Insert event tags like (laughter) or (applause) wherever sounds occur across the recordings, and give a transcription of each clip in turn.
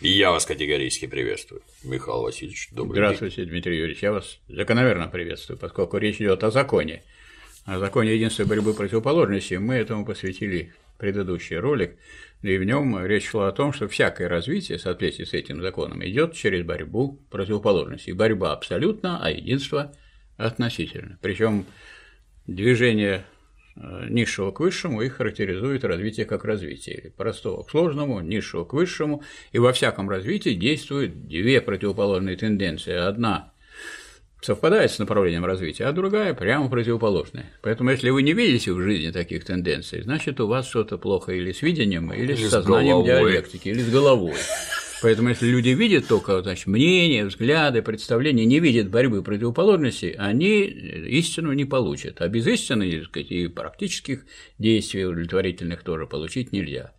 И я вас категорически приветствую, Михаил Васильевич. Добрый Здравствуйте, день. Дмитрий Юрьевич. Я вас закономерно приветствую, поскольку речь идет о законе. О законе единства борьбы противоположностей. Мы этому посвятили предыдущий ролик, и в нем речь шла о том, что всякое развитие в соответствии с этим законом идет через борьбу противоположностей. Борьба абсолютно, а единство относительно. Причем движение низшего к высшему и характеризует развитие как развитие. Простого к сложному, низшего к высшему. И во всяком развитии действуют две противоположные тенденции. Одна совпадает с направлением развития, а другая прямо противоположная. Поэтому, если вы не видите в жизни таких тенденций, значит, у вас что-то плохо или с видением, или, или с сознанием диалектики, или с головой. Поэтому, если люди видят только значит, мнения, взгляды, представления, не видят борьбы противоположностей, они истину не получат. А без истины сказать, и практических действий удовлетворительных тоже получить нельзя.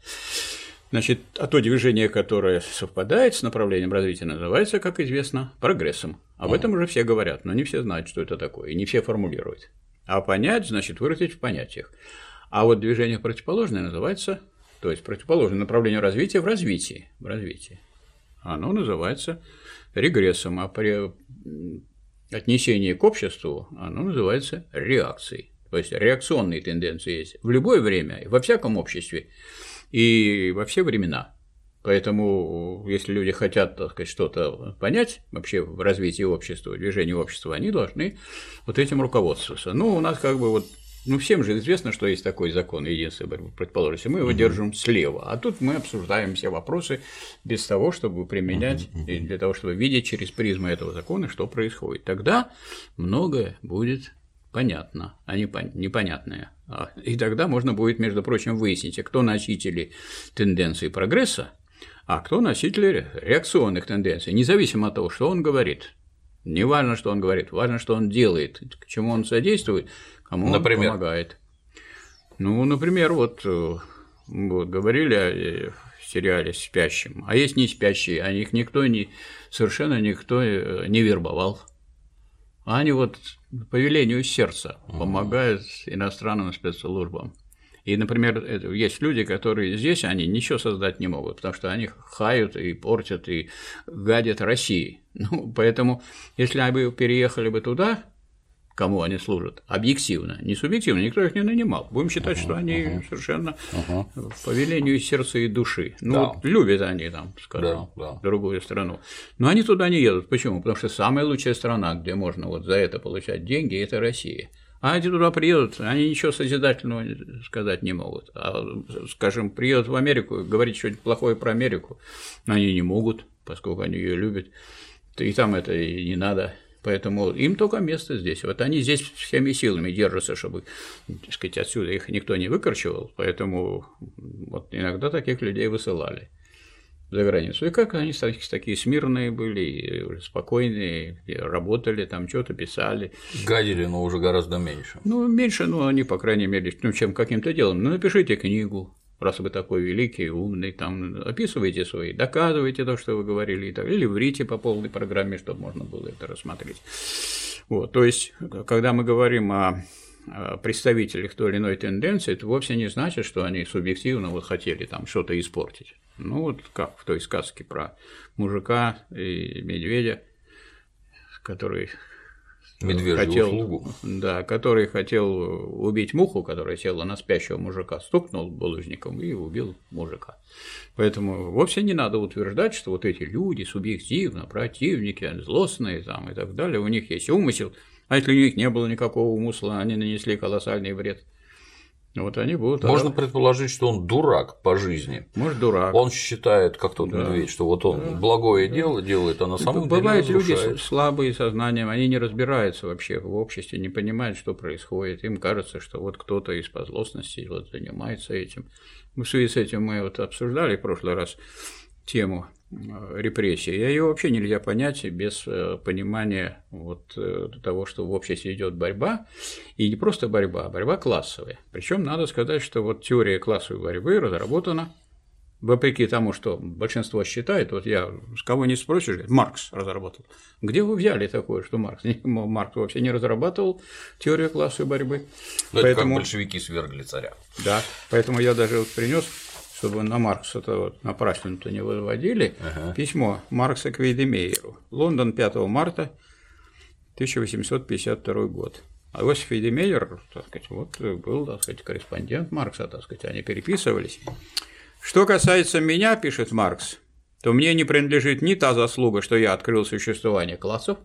Значит, а то движение, которое совпадает с направлением развития, называется, как известно, прогрессом. Об этом уже все говорят, но не все знают, что это такое, и не все формулируют. А понять, значит, выразить в понятиях. А вот движение противоположное называется, то есть противоположное направлению развития в развитии, в развитии оно называется регрессом, а при отнесении к обществу оно называется реакцией. То есть реакционные тенденции есть в любое время, во всяком обществе и во все времена. Поэтому, если люди хотят, так сказать, что-то понять вообще в развитии общества, движении общества, они должны вот этим руководствоваться. Ну, у нас как бы вот ну, всем же известно, что есть такой закон единства борьбы предположим, мы его угу. держим слева, а тут мы обсуждаем все вопросы без того, чтобы применять, угу, и для того, чтобы видеть через призму этого закона, что происходит. Тогда многое будет понятно, а не непонятное. А, и тогда можно будет, между прочим, выяснить, а кто носители тенденции прогресса, а кто носители реакционных тенденций, независимо от того, что он говорит. Не важно, что он говорит, важно, что он делает, к чему он содействует, Кому например? он помогает? Ну, например, вот, э, вот говорили о э, сериале «Спящим», а есть не спящие, а их никто не, совершенно никто э, не вербовал. Они вот по велению сердца помогают иностранным спецслужбам. И, например, есть люди, которые здесь, они ничего создать не могут, потому что они хают и портят и гадят России. (laughs) Ну, поэтому, если они бы переехали бы туда, кому они служат, объективно, не субъективно, никто их не нанимал. Будем считать, uh-huh, что они uh-huh. совершенно uh-huh. по велению сердца и души. Ну, да. вот любят они там, скажем, да, да. другую страну. Но они туда не едут. Почему? Потому что самая лучшая страна, где можно вот за это получать деньги, это Россия. А они туда приедут, они ничего созидательного сказать не могут. А, скажем, приедут в Америку, говорить что-нибудь плохое про Америку, они не могут, поскольку они ее любят. И там это и не надо. Поэтому им только место здесь. Вот они здесь всеми силами держатся, чтобы, так сказать, отсюда их никто не выкорчевал, поэтому вот иногда таких людей высылали за границу. И как они такие смирные были, спокойные, работали, там что-то писали. Гадили, но уже гораздо меньше. Ну, меньше, но они, по крайней мере, ну, чем каким-то делом. Ну, напишите книгу, раз вы такой великий, умный, там описывайте свои, доказывайте то, что вы говорили, и так, или врите по полной программе, чтобы можно было это рассмотреть. Вот, то есть, когда мы говорим о представителях той или иной тенденции, это вовсе не значит, что они субъективно вот хотели там что-то испортить. Ну, вот как в той сказке про мужика и медведя, который Медвежью хотел, услугу. Да, который хотел убить муху, которая села на спящего мужика, стукнул булыжником и убил мужика. Поэтому вовсе не надо утверждать, что вот эти люди субъективно, противники, злостные там и так далее, у них есть умысел, а если у них не было никакого умысла, они нанесли колоссальный вред. Вот они будут. Можно а... предположить, что он дурак по жизни. Может, дурак. Он считает, как тот да. медведь, что вот он да. благое да. дело делает, а на самом Бывают деле Бывают люди слабые сознанием, они не разбираются вообще в обществе, не понимают, что происходит. Им кажется, что вот кто-то из позлостности вот занимается этим. В связи с этим мы вот обсуждали в прошлый раз тему репрессии. И ее вообще нельзя понять без э, понимания вот э, того, что в обществе идет борьба, и не просто борьба, а борьба классовая. Причем надо сказать, что вот теория классовой борьбы разработана вопреки тому, что большинство считает, вот я с кого не спросишь, Маркс разработал. Где вы взяли такое, что Маркс? (laughs) Маркс вообще не разрабатывал теорию классовой борьбы. Но поэтому... это как большевики свергли царя. Да, поэтому я даже вот принес чтобы на Маркса-то вот напрасно-то не выводили, ага. письмо Маркса к Вейдемейеру. Лондон, 5 марта 1852 год. А Иосиф Вейдемейер, так сказать, вот был, так сказать, корреспондент Маркса, так сказать, они переписывались. Что касается меня, пишет Маркс, то мне не принадлежит ни та заслуга, что я открыл существование классов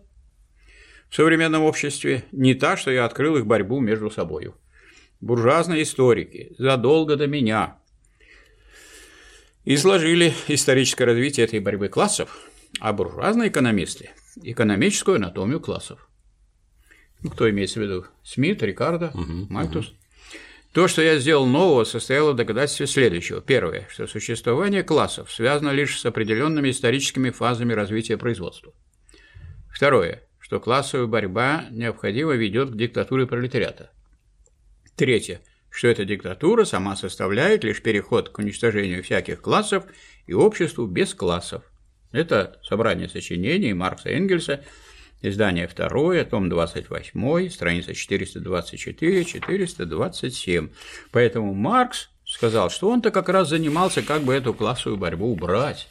в современном обществе, ни та, что я открыл их борьбу между собой. Буржуазные историки задолго до меня изложили историческое развитие этой борьбы классов, а буржуазные экономисты – экономическую анатомию классов. Ну, кто имеется в виду? Смит, Рикардо, угу, Мальтус. Угу. То, что я сделал нового, состояло в доказательстве следующего. Первое, что существование классов связано лишь с определенными историческими фазами развития производства. Второе, что классовая борьба необходимо ведет к диктатуре пролетариата. Третье, что эта диктатура сама составляет лишь переход к уничтожению всяких классов и обществу без классов. Это собрание сочинений Маркса Энгельса – Издание второе, том 28, страница 424-427. Поэтому Маркс сказал, что он-то как раз занимался, как бы эту классовую борьбу убрать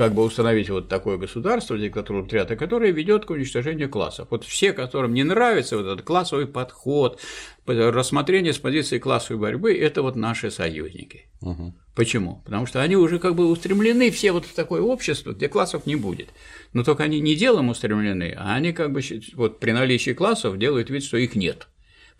как бы установить вот такое государство, диктатуру триата, которое ведет к уничтожению классов. Вот все, которым не нравится вот этот классовый подход, рассмотрение с позиции классовой борьбы, это вот наши союзники. Угу. Почему? Потому что они уже как бы устремлены все вот в такое общество, где классов не будет. Но только они не делом устремлены, а они как бы вот при наличии классов делают вид, что их нет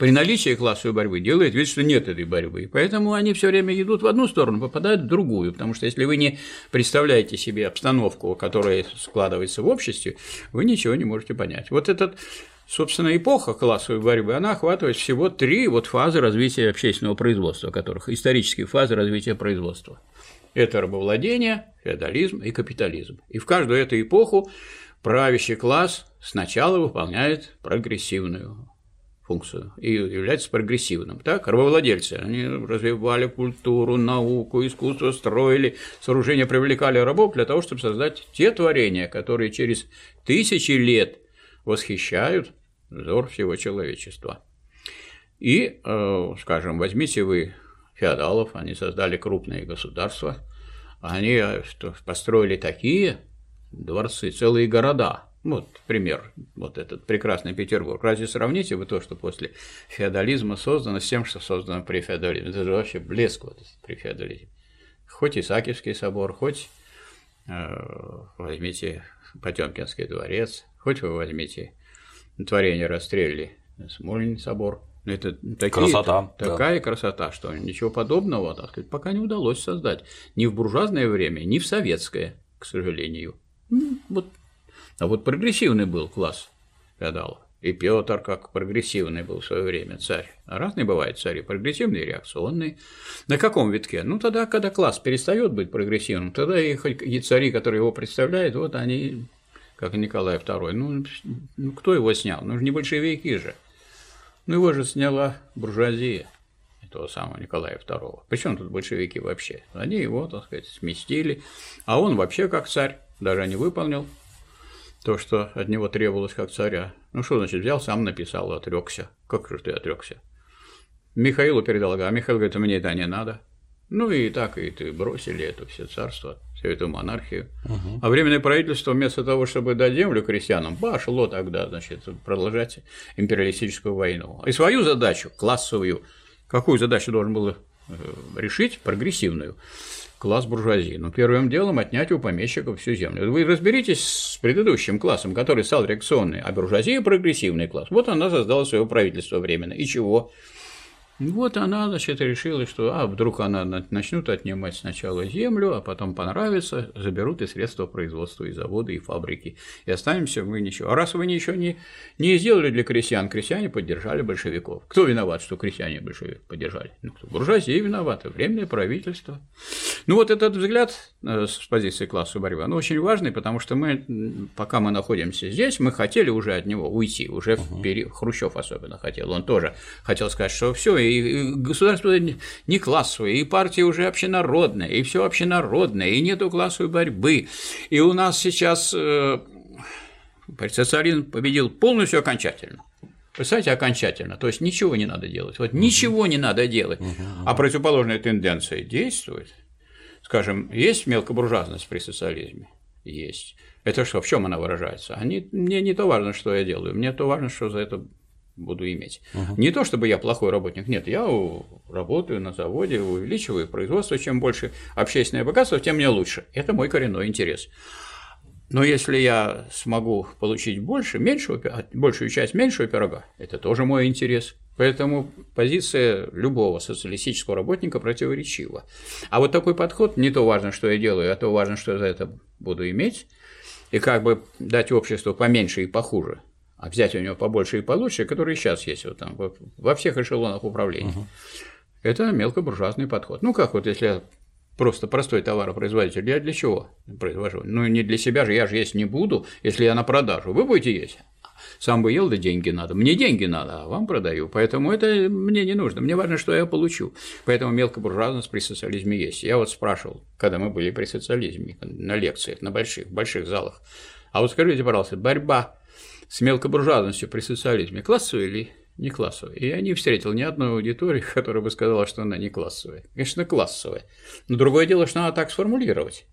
при наличии классовой борьбы делает вид, что нет этой борьбы. Поэтому они все время идут в одну сторону, попадают в другую. Потому что если вы не представляете себе обстановку, которая складывается в обществе, вы ничего не можете понять. Вот этот собственно, эпоха классовой борьбы, она охватывает всего три вот фазы развития общественного производства, которых исторические фазы развития производства. Это рабовладение, феодализм и капитализм. И в каждую эту эпоху правящий класс сначала выполняет прогрессивную функцию и является прогрессивным. Так, рабовладельцы, они развивали культуру, науку, искусство, строили сооружения, привлекали рабов для того, чтобы создать те творения, которые через тысячи лет восхищают взор всего человечества. И, э, скажем, возьмите вы феодалов, они создали крупные государства, они э, построили такие дворцы, целые города, вот пример, вот этот прекрасный Петербург. Разве сравните вы то, что после феодализма создано с тем, что создано при феодализме? Это же вообще блеск вот при феодализме. Хоть Исаакиевский собор, хоть э, возьмите Потемкинский дворец, хоть вы возьмите творение Расстрелли, Смольный собор. Это такие, красота, такая да. красота, что ничего подобного, так сказать, пока не удалось создать ни в буржуазное время, ни в советское, к сожалению. Вот а вот прогрессивный был класс феодалов. И Петр как прогрессивный был в свое время царь. Разные бывают цари, прогрессивные реакционные. На каком витке? Ну, тогда, когда класс перестает быть прогрессивным, тогда и, и цари, которые его представляют, вот они, как Николай II, ну, ну кто его снял? Ну, не большевики же. Ну, его же сняла буржуазия этого самого Николая II. Причем тут большевики вообще? Они его, так сказать, сместили, а он вообще как царь, даже не выполнил то, что от него требовалось как царя. Ну что значит, взял, сам написал, отрекся. Как же ты отрекся? Михаилу передал, а Михаил говорит, мне это не надо. Ну и так, и ты бросили это все царство, всю эту монархию. Угу. А временное правительство вместо того, чтобы дать землю крестьянам, пошло тогда, значит, продолжать империалистическую войну. И свою задачу, классовую, какую задачу должен был э, решить, прогрессивную, класс буржуазии. Но первым делом отнять у помещиков всю землю. Вы разберитесь с предыдущим классом, который стал реакционный, а буржуазия – прогрессивный класс. Вот она создала свое правительство временно. И чего? Вот она, значит, решила, что а вдруг она начнут отнимать сначала землю, а потом понравится, заберут и средства производства, и заводы, и фабрики, и останемся мы ничего. А раз вы ничего не, не сделали для крестьян, крестьяне поддержали большевиков. Кто виноват, что крестьяне большевиков поддержали? Ну, кто? Буржуазия виновата, временное правительство. Ну, вот этот взгляд э, с позиции классовой борьбы, он очень важный, потому что мы, пока мы находимся здесь, мы хотели уже от него уйти, уже uh-huh. в период, Хрущев особенно хотел, он тоже хотел сказать, что все, и государство не классовое, и партия уже общенародная, и все общенародное, и нету классовой борьбы. И у нас сейчас э, социализм победил полностью окончательно. Представляете, окончательно. То есть ничего не надо делать. Вот ничего не надо делать. А противоположная тенденция действует. скажем, есть мелкобуржуазность при социализме? Есть. Это что, в чем она выражается? Они, мне не то важно, что я делаю, мне то важно, что за это буду иметь. Угу. Не то, чтобы я плохой работник, нет, я работаю на заводе, увеличиваю производство, чем больше общественное богатство, тем мне лучше. Это мой коренной интерес. Но если я смогу получить больше, меньшего, большую часть меньшего пирога, это тоже мой интерес. Поэтому позиция любого социалистического работника противоречива. А вот такой подход, не то важно, что я делаю, а то важно, что я за это буду иметь, и как бы дать обществу поменьше и похуже, а взять у него побольше и получше, которые сейчас есть вот там, во всех эшелонах управления. Угу. Это мелкобуржуазный подход. Ну как вот если я просто простой товаропроизводитель, я для чего произвожу? Ну не для себя же, я же есть не буду, если я на продажу. Вы будете есть? Сам бы ел, да деньги надо. Мне деньги надо, а вам продаю. Поэтому это мне не нужно. Мне важно, что я получу. Поэтому мелкобуржуазность при социализме есть. Я вот спрашивал, когда мы были при социализме, на лекциях, на больших, больших залах. А вот скажите, пожалуйста, борьба с мелкобуржуазностью при социализме классовая или не классовая? И я не встретил ни одной аудитории, (laughs) которая бы сказала, что она не классовая. Конечно, классовая. Но другое дело, что надо так сформулировать.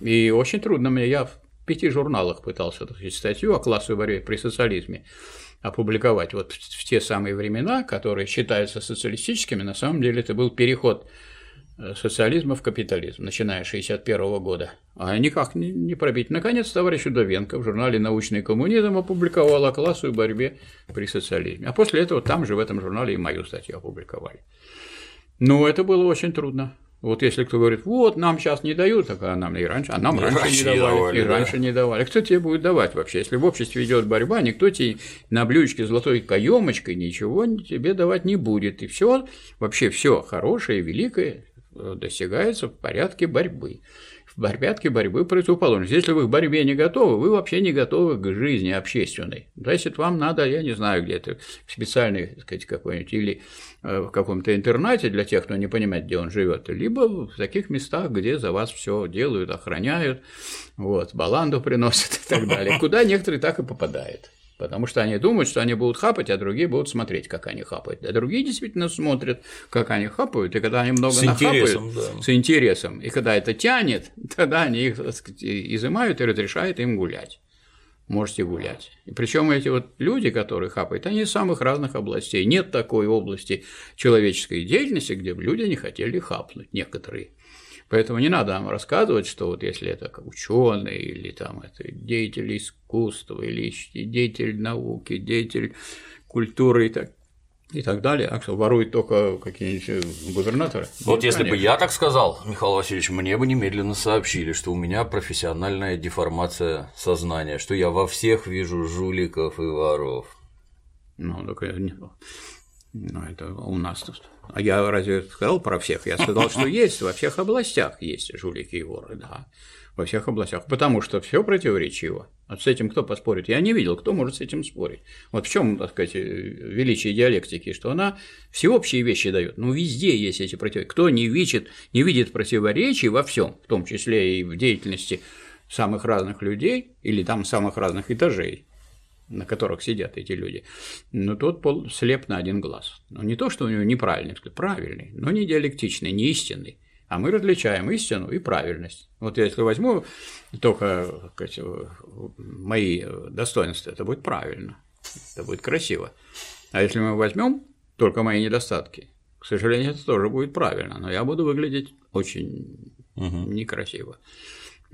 И очень трудно мне, я в пяти журналах пытался так сказать, статью о классовой борьбе при социализме опубликовать. Вот в те самые времена, которые считаются социалистическими, на самом деле это был переход социализма в капитализм, начиная с 1961 года. А никак не пробить. Наконец, товарищ Удовенко в журнале «Научный коммунизм» опубликовал о классовой борьбе при социализме. А после этого там же, в этом журнале, и мою статью опубликовали. Но это было очень трудно. Вот если кто говорит, вот, нам сейчас не дают, так а нам и раньше, а нам и раньше, раньше не давали, давали, и да. раньше не давали. Кто тебе будет давать вообще? Если в обществе идет борьба, никто тебе на блюдечке золотой каемочкой ничего тебе давать не будет. И все, вообще все хорошее, великое достигается в порядке борьбы. В порядке борьбы противоположность. Если вы в борьбе не готовы, вы вообще не готовы к жизни общественной. Значит, вам надо, я не знаю, где-то в специальной, так сказать, какой-нибудь, или э, в каком-то интернате для тех, кто не понимает, где он живет, либо в таких местах, где за вас все делают, охраняют, вот, баланду приносят (laughs) и так далее, куда некоторые так и попадают. Потому что они думают, что они будут хапать, а другие будут смотреть, как они хапают. А другие действительно смотрят, как они хапают, и когда они много с нахапают, интересом, да. с интересом, и когда это тянет, (laughs) тогда они их сказать, изымают и разрешают им гулять. Можете гулять. И причем эти вот люди, которые хапают, они из самых разных областей. Нет такой области человеческой деятельности, где бы люди не хотели хапнуть, некоторые. Поэтому не надо нам рассказывать, что вот если это ученый или там это деятель искусства или деятель науки, деятель культуры и так, и так далее, а что воруют только какие-нибудь губернаторы. Вот Нет, если конечно. бы я так сказал, Михаил Васильевич, мне бы немедленно сообщили, что у меня профессиональная деформация сознания, что я во всех вижу жуликов и воров. Ну, так ну, это у нас. А я разве сказал про всех? Я сказал, что есть, во всех областях есть жулики и воры, да. Во всех областях. Потому что все противоречиво. А с этим кто поспорит? Я не видел, кто может с этим спорить. Вот в чем, так сказать, величие диалектики, что она всеобщие вещи дает. Ну, везде есть эти противоречия. Кто не видит, не видит противоречий во всем, в том числе и в деятельности самых разных людей или там самых разных этажей, на которых сидят эти люди, но тот пол слеп на один глаз. Но не то, что у него неправильный взгляд, правильный, но не диалектичный, не истинный. А мы различаем истину и правильность. Вот если возьму только сказать, мои достоинства, это будет правильно, это будет красиво. А если мы возьмем только мои недостатки, к сожалению, это тоже будет правильно, но я буду выглядеть очень угу. некрасиво.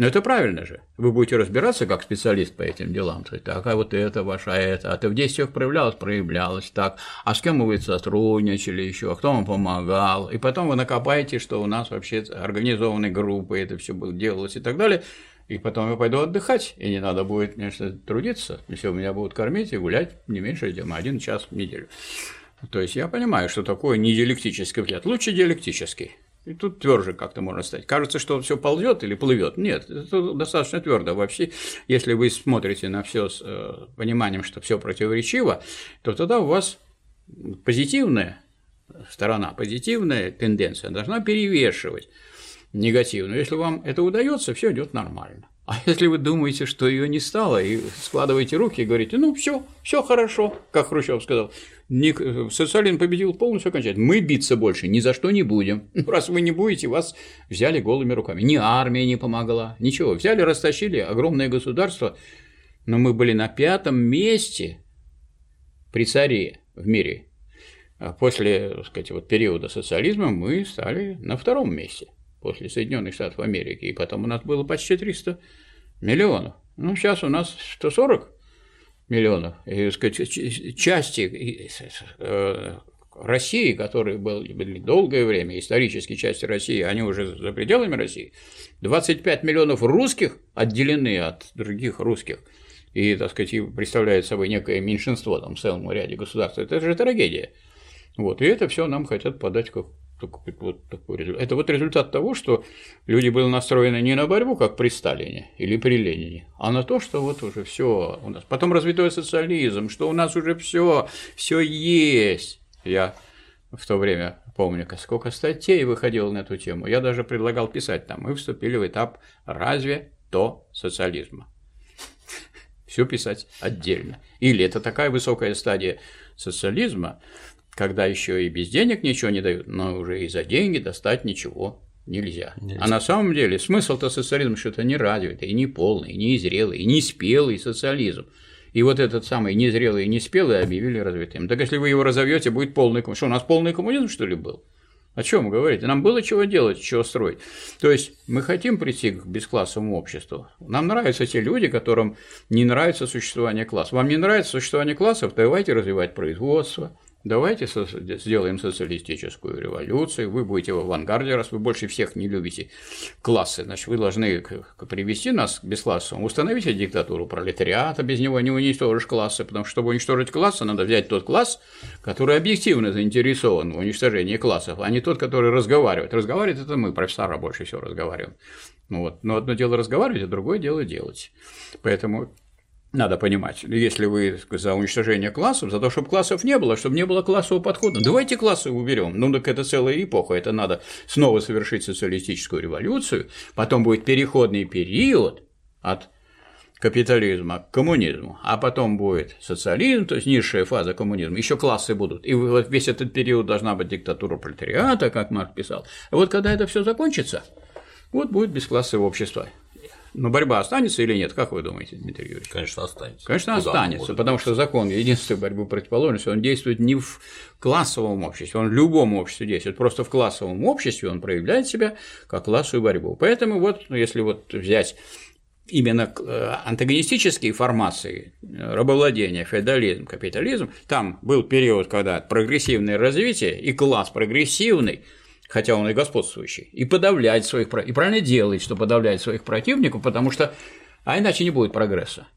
Но это правильно же. Вы будете разбираться как специалист по этим делам. То есть, так, а вот это ваша, а это, а ты в действиях проявлялась, проявлялась, так, а с кем вы сотрудничали еще, а кто вам помогал, и потом вы накопаете, что у нас вообще организованные группы, это все делалось и так далее, и потом я пойду отдыхать, и не надо будет, конечно, трудиться, если у меня будут кормить и гулять не меньше, чем один час в неделю. То есть я понимаю, что такое не диалектический взгляд, лучше диалектический. И тут тверже как-то можно стать. Кажется, что все ползет или плывет. Нет, это достаточно твердо. Вообще, если вы смотрите на все с э, пониманием, что все противоречиво, то тогда у вас позитивная сторона, позитивная тенденция должна перевешивать негативную. Если вам это удается, все идет нормально. А если вы думаете, что ее не стало, и складываете руки и говорите, ну все, все хорошо, как Хрущев сказал, социализм победил полностью окончательно. Мы биться больше ни за что не будем. (laughs) Раз вы не будете, вас взяли голыми руками. Ни армия не помогла, ничего. Взяли, растащили огромное государство, но мы были на пятом месте при царе в мире. А после, так сказать, вот периода социализма мы стали на втором месте – после Соединенных Штатов Америки, и потом у нас было почти 300 миллионов. Ну, сейчас у нас 140 миллионов. И, сказать, части э, России, которые были долгое время, исторические части России, они уже за пределами России, 25 миллионов русских отделены от других русских и, так сказать, представляют собой некое меньшинство там, в целом ряде государств. Это же трагедия. Вот, и это все нам хотят подать как вот такой результат. Это вот результат того, что люди были настроены не на борьбу, как при Сталине или при Ленине, а на то, что вот уже все у нас. Потом развитой социализм, что у нас уже все, все есть. Я в то время помню, сколько статей выходило на эту тему. Я даже предлагал писать там. Мы вступили в этап разве то социализма. Все писать отдельно. Или это такая высокая стадия социализма, когда еще и без денег ничего не дают, но уже и за деньги достать ничего нельзя. нельзя. А на самом деле смысл-то социализма что-то не развитый, и не полный, и не зрелый, и не спелый социализм. И вот этот самый незрелый и неспелый объявили развитым. Так если вы его разовьете, будет полный коммунизм. Что, у нас полный коммунизм, что ли, был? О чем вы говорите? Нам было чего делать, чего строить. То есть мы хотим прийти к бесклассовому обществу. Нам нравятся те люди, которым не нравится существование классов. Вам не нравится существование классов, давайте развивать производство, Давайте сделаем социалистическую революцию, вы будете в авангарде, раз вы больше всех не любите классы, значит, вы должны привести нас к бесклассовому, установите диктатуру пролетариата, без него не уничтожишь классы, потому что, чтобы уничтожить классы, надо взять тот класс, который объективно заинтересован в уничтожении классов, а не тот, который разговаривает. Разговаривает – это мы, профессора, больше всего разговариваем. Ну вот. Но одно дело разговаривать, а другое дело делать. Поэтому надо понимать, если вы за уничтожение классов, за то, чтобы классов не было, чтобы не было классового подхода, давайте классы уберем. Ну так это целая эпоха, это надо снова совершить социалистическую революцию, потом будет переходный период от капитализма к коммунизму, а потом будет социализм, то есть низшая фаза коммунизма, еще классы будут, и вот весь этот период должна быть диктатура пролетариата, как Марк писал. И вот когда это все закончится, вот будет бесклассовое общество. Но борьба останется или нет? Как вы думаете, Дмитрий Юрьевич? Конечно, останется. Конечно, Куда останется, потому что закон единственной борьбы противоположности, он действует не в классовом обществе, он в любом обществе действует. Просто в классовом обществе он проявляет себя как классовую борьбу. Поэтому вот, ну, если вот взять именно э, антагонистические формации э, рабовладения, феодализм, капитализм, там был период, когда прогрессивное развитие и класс прогрессивный – хотя он и господствующий, и подавлять своих и правильно делает, что подавляет своих противников, потому что а иначе не будет прогресса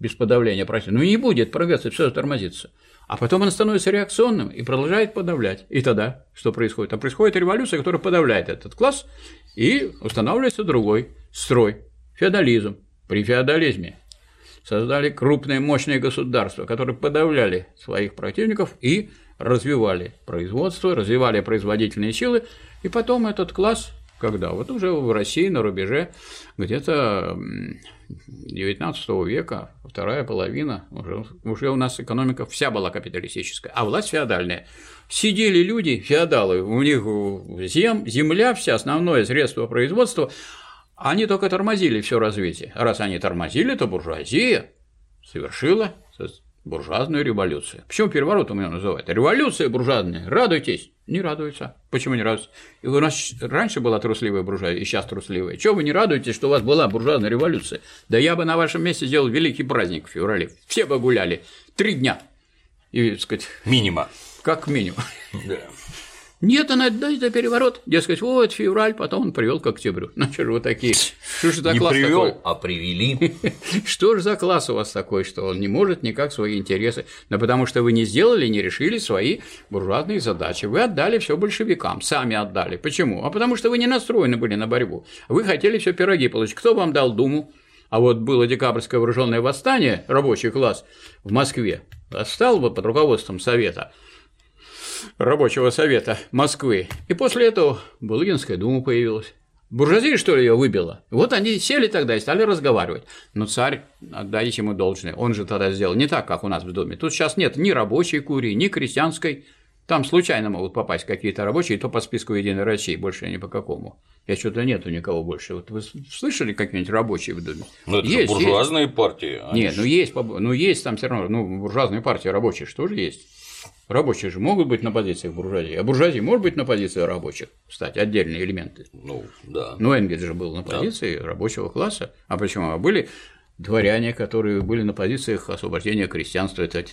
без подавления противника. Ну не будет прогресса, все тормозится. А потом он становится реакционным и продолжает подавлять. И тогда что происходит? А происходит революция, которая подавляет этот класс, и устанавливается другой строй – феодализм. При феодализме создали крупные мощные государства, которые подавляли своих противников и развивали производство, развивали производительные силы, и потом этот класс, когда вот уже в России на рубеже где-то 19 века, вторая половина, уже, уже у нас экономика вся была капиталистическая, а власть феодальная. Сидели люди, феодалы, у них зем, земля вся, основное средство производства, они только тормозили все развитие. Раз они тормозили, то буржуазия совершила буржуазную революцию. Почему переворот у меня называют? Революция буржуазная. Радуйтесь. Не радуются. Почему не радуются? И у нас раньше была трусливая буржуазия, и сейчас трусливая. Чего вы не радуетесь, что у вас была буржуазная революция? Да я бы на вашем месте сделал великий праздник в феврале. Все бы гуляли. Три дня. И, так сказать... Минима. Как минимум. Да. Нет, она да, это переворот. Дескать, вот февраль, потом он привел к октябрю. Ну что же вы такие? Что же за не класс привел, такой? а привели. (laughs) Что же за класс у вас такой, что он не может никак свои интересы? Да потому что вы не сделали, не решили свои буржуазные задачи. Вы отдали все большевикам, сами отдали. Почему? А потому что вы не настроены были на борьбу. Вы хотели все пироги получить. Кто вам дал Думу? А вот было декабрьское вооруженное восстание, рабочий класс в Москве, восстал бы под руководством Совета – рабочего совета Москвы. И после этого Булыгинская дума появилась. Буржуазия, что ли, ее выбила? Вот они сели тогда и стали разговаривать. Но царь, отдайте ему должное, он же тогда сделал не так, как у нас в доме. Тут сейчас нет ни рабочей курии, ни крестьянской. Там случайно могут попасть какие-то рабочие, то по списку Единой России, больше ни по какому. Я что-то нету никого больше. Вот вы слышали какие-нибудь рабочие в доме? Ну, это есть, буржуазные есть. партии. Нет, ну есть, ну есть там все равно, ну, буржуазные партии рабочие что же есть? Рабочие же могут быть на позициях буржуазии, а буржуазия может быть на позиции рабочих, кстати, отдельные элементы. Ну, да. Ну, Энгельс же был на позиции да. рабочего класса, а почему? А были дворяне, которые были на позициях освобождения крестьянства, это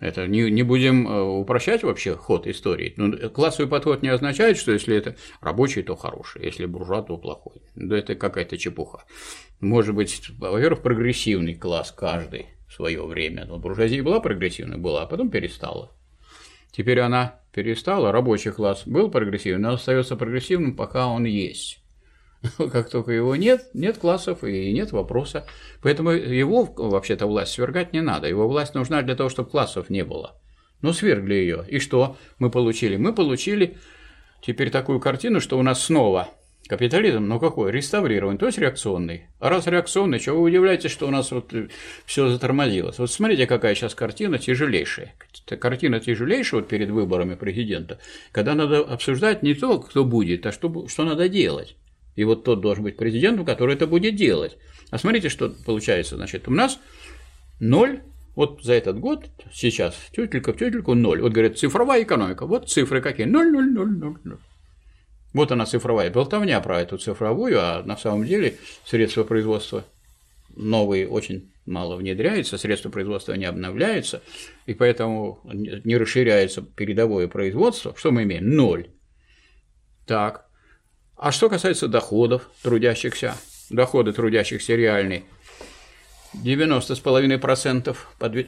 это не, не будем э, упрощать вообще ход истории. Но ну, классовый подход не означает, что если это рабочий, то хороший, если буржуа, то плохой. Да это какая-то чепуха. Может быть, во-первых, прогрессивный класс каждый в свое время. Но буржуазия была прогрессивной, была, а потом перестала. Теперь она перестала, рабочий класс был прогрессивным, но остается прогрессивным, пока он есть. Как только его нет, нет классов и нет вопроса. Поэтому его вообще-то власть свергать не надо. Его власть нужна для того, чтобы классов не было. Ну, свергли ее. И что мы получили? Мы получили теперь такую картину, что у нас снова Капитализм, ну какой? Реставрирован, то есть реакционный. А раз реакционный, чего вы удивляетесь, что у нас вот все затормозилось? Вот смотрите, какая сейчас картина тяжелейшая. Картина тяжелейшая вот перед выборами президента, когда надо обсуждать не то, кто будет, а что, что надо делать. И вот тот должен быть президентом, который это будет делать. А смотрите, что получается. Значит, у нас ноль вот за этот год сейчас тютелька в тютельку ноль. Вот говорят, цифровая экономика. Вот цифры какие? Ноль, ноль, ноль, ноль, ноль. Вот она цифровая болтовня про эту цифровую, а на самом деле средства производства новые очень мало внедряются, средства производства не обновляются, и поэтому не расширяется передовое производство. Что мы имеем? Ноль. Так. А что касается доходов трудящихся, доходы трудящихся реальные, 90,5%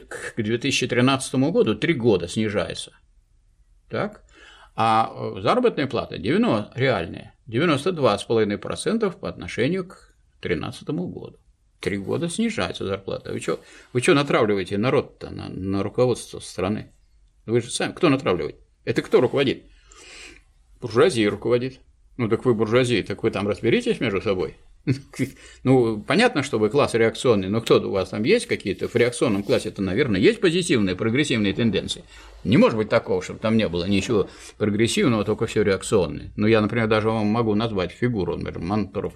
к 2013 году три года снижается. Так? А э, заработная плата 90, реальная 92,5% по отношению к 2013 году. Три года снижается зарплата. Вы что вы что натравливаете народ-то на, на руководство страны? Вы же сами, кто натравливает? Это кто руководит? Буржуазия руководит. Ну так вы буржуазия, так вы там разберитесь между собой. (laughs) Ну, понятно, что вы класс реакционный, но кто у вас там есть какие-то? В реакционном классе это, наверное, есть позитивные, прогрессивные тенденции. Не может быть такого, чтобы там не было ничего прогрессивного, только все реакционное. Ну, я, например, даже вам могу назвать фигуру, например, Мантуров,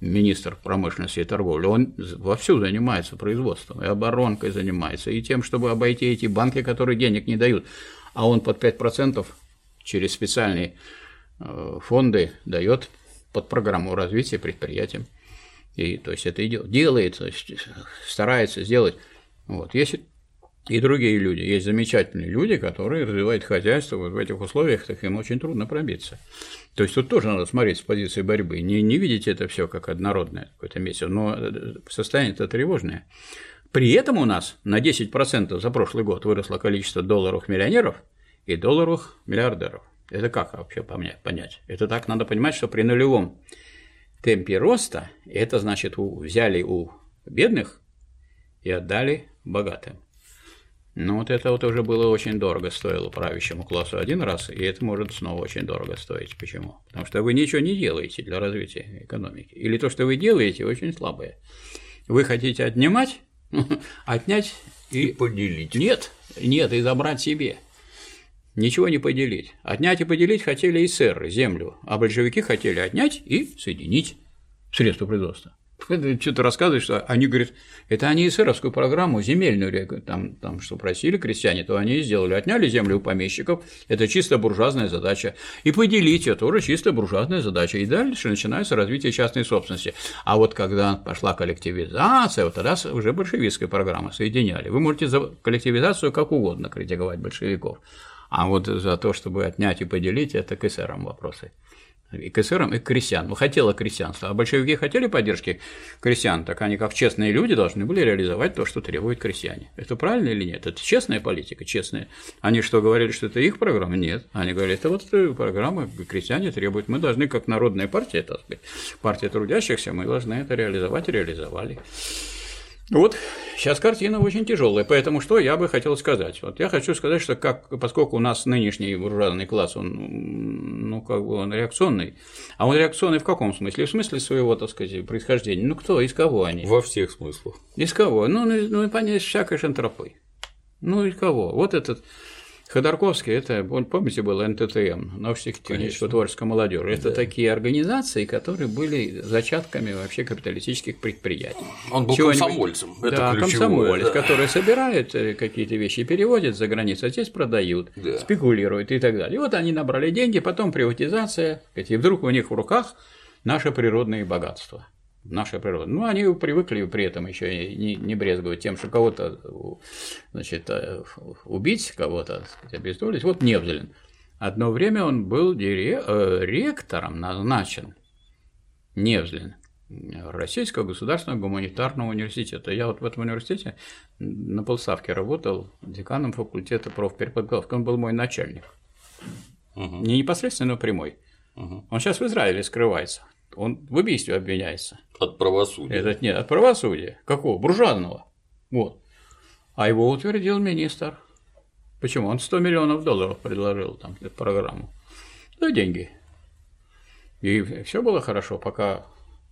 министр промышленности и торговли. Он вовсю занимается производством, и оборонкой занимается, и тем, чтобы обойти эти банки, которые денег не дают. А он под 5% через специальные э, фонды дает под программу развития предприятия. И, то есть это и делает, то есть старается сделать. Вот. Есть и другие люди. Есть замечательные люди, которые развивают хозяйство вот в этих условиях, так им очень трудно пробиться. То есть тут тоже надо смотреть с позиции борьбы. Не, не видеть это все как однородное какое-то месяц, но э, состояние это тревожное. При этом у нас на 10% за прошлый год выросло количество долларовых миллионеров и долларовых миллиардеров. Это как вообще понять? Это так надо понимать, что при нулевом темпе роста это значит у, взяли у бедных и отдали богатым. Ну вот это вот уже было очень дорого стоило правящему классу один раз, и это может снова очень дорого стоить. Почему? Потому что вы ничего не делаете для развития экономики. Или то, что вы делаете, очень слабое. Вы хотите отнимать, (laughs) отнять и, и поделить. Нет, нет, и забрать себе ничего не поделить. Отнять и поделить хотели и сэры землю, а большевики хотели отнять и соединить средства производства. Что-то рассказывают, что они говорят, это они эсеровскую программу земельную, там, там что просили крестьяне, то они и сделали. Отняли землю у помещиков, это чисто буржуазная задача. И поделить это тоже чисто буржуазная задача. И дальше начинается развитие частной собственности. А вот когда пошла коллективизация, вот тогда уже большевистская программа соединяли. Вы можете за коллективизацию как угодно критиковать большевиков. А вот за то, чтобы отнять и поделить, это к эсерам вопросы. И к эсерам, и к крестьянам. Ну, хотела крестьянство. А большевики хотели поддержки крестьян, так они, как честные люди, должны были реализовать то, что требуют крестьяне. Это правильно или нет? Это честная политика, честная. Они что, говорили, что это их программа? Нет. Они говорили, это вот программа крестьяне требуют. Мы должны, как народная партия, так сказать, партия трудящихся, мы должны это реализовать реализовали. Вот сейчас картина очень тяжелая, поэтому что я бы хотел сказать? Вот я хочу сказать, что как, поскольку у нас нынешний буржуазный класс, он, ну, как бы он реакционный, а он реакционный в каком смысле? В смысле своего, так сказать, происхождения. Ну, кто, из кого они? Во всех смыслах. Из кого? Ну, ну, ну понять, всякой шантропой. Ну, из кого? Вот этот Ходорковский, это, помните, был НТТМ, научно-техническая творческая молодежь. Это да. такие организации, которые были зачатками вообще капиталистических предприятий. Он был комсомольцем. Это да, комсомолец, да. который собирает э, какие-то вещи, переводит за границу, а здесь продают, да. спекулируют и так далее. И вот они набрали деньги, потом приватизация, и вдруг у них в руках наше природные богатства наша природа. Ну, они привыкли при этом еще не, не брезговать тем, что кого-то значит, э, убить, кого-то обездолить. Вот Невзелин. Одно время он был дире... Э, ректором назначен, Невзлин, Российского государственного гуманитарного университета. Я вот в этом университете на полставке работал деканом факультета профпереподготовки. Он был мой начальник. Угу. Не непосредственно, но прямой. Угу. Он сейчас в Израиле скрывается. Он в убийстве обвиняется. От правосудия. Этот нет, от правосудия. Какого? Буржуазного. Вот. А его утвердил министр. Почему? Он 100 миллионов долларов предложил там эту программу. За деньги. И все было хорошо, пока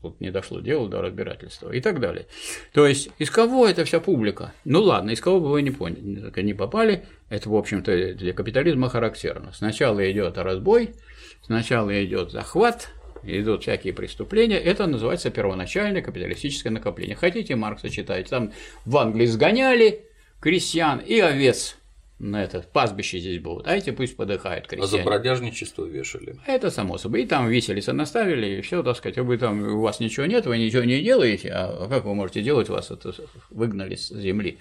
вот не дошло дело до разбирательства и так далее. То есть, из кого эта вся публика? Ну ладно, из кого бы вы не поняли, не попали, это, в общем-то, для капитализма характерно. Сначала идет разбой, сначала идет захват, идут всякие преступления, это называется первоначальное капиталистическое накопление. Хотите, Маркса читать, там в Англии сгоняли крестьян и овец на это пастбище здесь будут, а эти пусть подыхают крестьяне. А за бродяжничество вешали. Это само собой. И там виселица наставили, и все, так сказать, вы там, у вас ничего нет, вы ничего не делаете, а как вы можете делать, вас это выгнали с земли.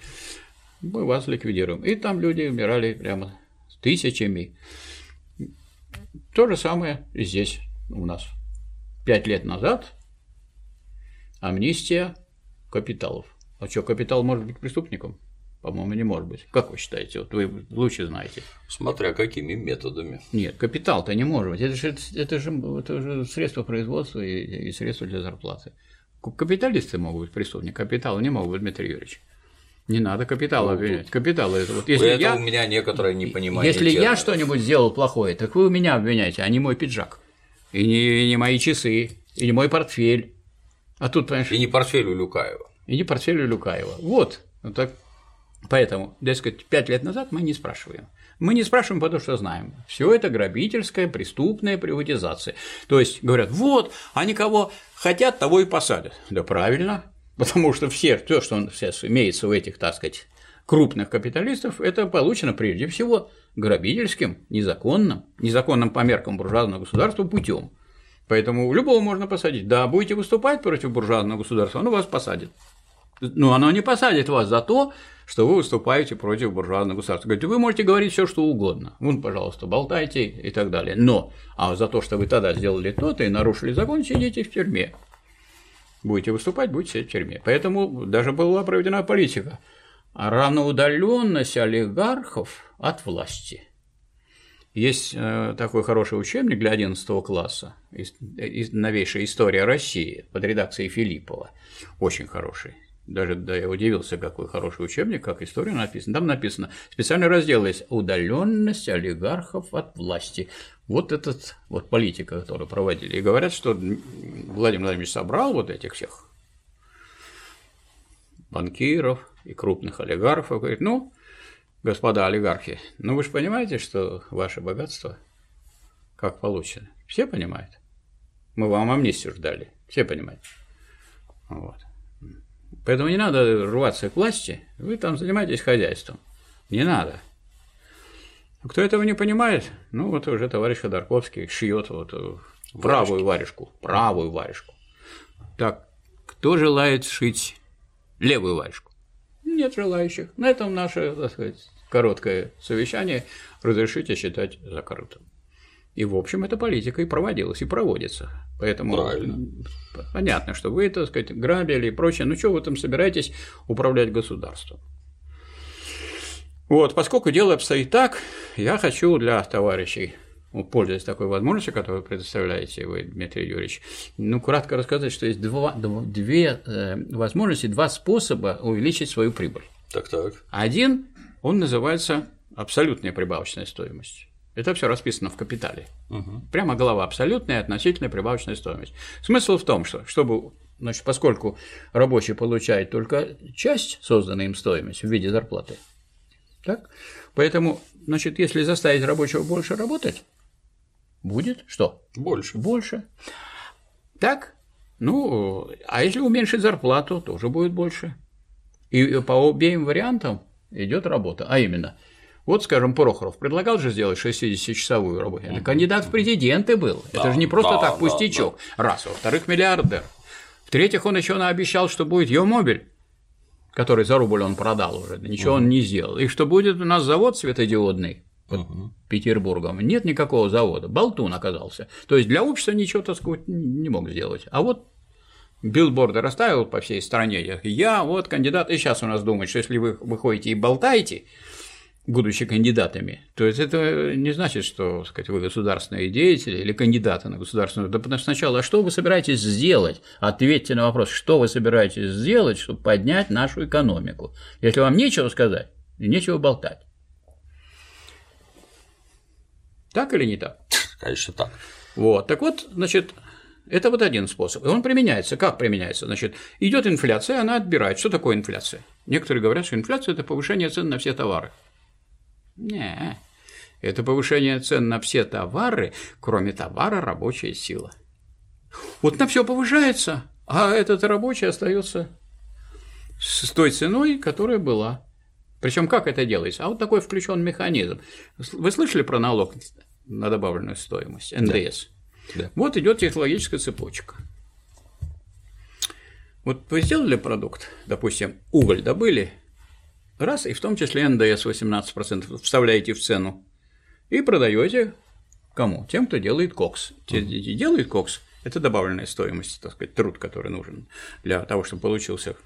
Мы вас ликвидируем. И там люди умирали прямо тысячами. То же самое и здесь у нас пять лет назад амнистия капиталов. А что, капитал может быть преступником? По-моему, не может быть. Как вы считаете? Вот вы лучше знаете. Смотря какими методами. Нет, капитал-то не может быть. Это же, это же, это же средства производства и, и средства для зарплаты. Капиталисты могут быть преступниками, капитал не могут быть, Дмитрий Юрьевич. Не надо капитал ну, обвинять. Капитал это вот. Если это я, у меня некоторое непонимание. Если я что-нибудь сделал плохое, так вы у меня обвиняете, а не мой пиджак и не, и не мои часы, и не мой портфель. А тут, понимаешь… И не портфель у Люкаева. И не портфель у Люкаева. Вот. вот так. Поэтому, дескать, пять лет назад мы не спрашиваем. Мы не спрашиваем, потому что знаем. Все это грабительская, преступная приватизация. То есть говорят, вот, они кого хотят, того и посадят. Да правильно, потому что все, то, что сейчас имеется у этих, так сказать, крупных капиталистов, это получено прежде всего грабительским, незаконным, незаконным по меркам буржуазного государства путем. Поэтому любого можно посадить. Да, будете выступать против буржуазного государства, оно вас посадит. Но оно не посадит вас за то, что вы выступаете против буржуазного государства. Говорит, вы можете говорить все, что угодно. Вон, пожалуйста, болтайте и так далее. Но а за то, что вы тогда сделали то-то и нарушили закон, сидите в тюрьме. Будете выступать, будете сидеть в тюрьме. Поэтому даже была проведена политика равноудаленность олигархов от власти. Есть э, такой хороший учебник для 11 класса, новейшая история России под редакцией Филиппова, очень хороший. Даже да, я удивился, какой хороший учебник, как история написана. Там написано, специальный раздел есть «Удаленность олигархов от власти». Вот этот вот политика, которую проводили. И говорят, что Владимир Владимирович собрал вот этих всех банкиров, и крупных олигархов, говорит, ну, господа олигархи, ну вы же понимаете, что ваше богатство как получено? Все понимают? Мы вам амнистию ждали, все понимают. Вот. Поэтому не надо рваться к власти, вы там занимаетесь хозяйством. Не надо. Кто этого не понимает, ну вот уже товарищ Ходорковский шьет вот э, правую варежку, правую варежку. Так, кто желает шить левую варежку? Нет желающих. На этом наше, так сказать, короткое совещание разрешите считать закрытым. И, в общем, эта политика и проводилась, и проводится. Поэтому Правильно. понятно, что вы, так сказать, грабили и прочее. Ну, что вы там собираетесь управлять государством? Вот, поскольку дело обстоит так, я хочу для товарищей пользуясь такой возможностью, которую предоставляете вы, Дмитрий Юрьевич, ну, кратко рассказать, что есть два, две э, возможности, два способа увеличить свою прибыль. Так, так. Один, он называется абсолютная прибавочная стоимость. Это все расписано в капитале. Угу. Прямо глава абсолютная относительная прибавочная стоимость. Смысл в том, что чтобы Значит, поскольку рабочий получает только часть созданной им стоимости в виде зарплаты, так? Поэтому, значит, если заставить рабочего больше работать, будет что? Больше. Больше. Так? Ну, а если уменьшить зарплату, тоже будет больше. И по обеим вариантам идет работа. А именно, вот, скажем, Прохоров предлагал же сделать 60-часовую работу. Это кандидат в президенты был. Да, Это же не просто да, так пустячок. Да, да. Раз. Во-вторых, миллиардер. В-третьих, он еще наобещал, что будет Йомобиль, который за рубль он продал уже, ничего угу. он не сделал, и что будет у нас завод светодиодный под угу. Петербургом. Нет никакого завода, болтун оказался. То есть для общества ничего, так сказать, не мог сделать. А вот билборды расставил по всей стране, я вот кандидат, и сейчас у нас думают, что если вы выходите и болтаете, будучи кандидатами. То есть это не значит, что сказать, вы государственные деятели или кандидаты на государственную. Да потому что сначала, а что вы собираетесь сделать? Ответьте на вопрос, что вы собираетесь сделать, чтобы поднять нашу экономику. Если вам нечего сказать, нечего болтать. Так или не так? (laughs) Конечно, так. Вот. Так вот, значит, это вот один способ. И он применяется. Как применяется? Значит, идет инфляция, она отбирает. Что такое инфляция? Некоторые говорят, что инфляция – это повышение цен на все товары. Не, это повышение цен на все товары, кроме товара рабочая сила. Вот на все повышается, а этот рабочий остается с той ценой, которая была. Причем как это делается? А вот такой включен механизм. Вы слышали про налог на добавленную стоимость, НДС? Да. Вот идет технологическая цепочка. Вот вы сделали продукт, допустим, уголь добыли, Раз, и в том числе НДС 18% вставляете в цену и продаете кому? Тем, кто делает кокс. Те, mm делает кокс, это добавленная стоимость, так сказать, труд, который нужен для того, чтобы получился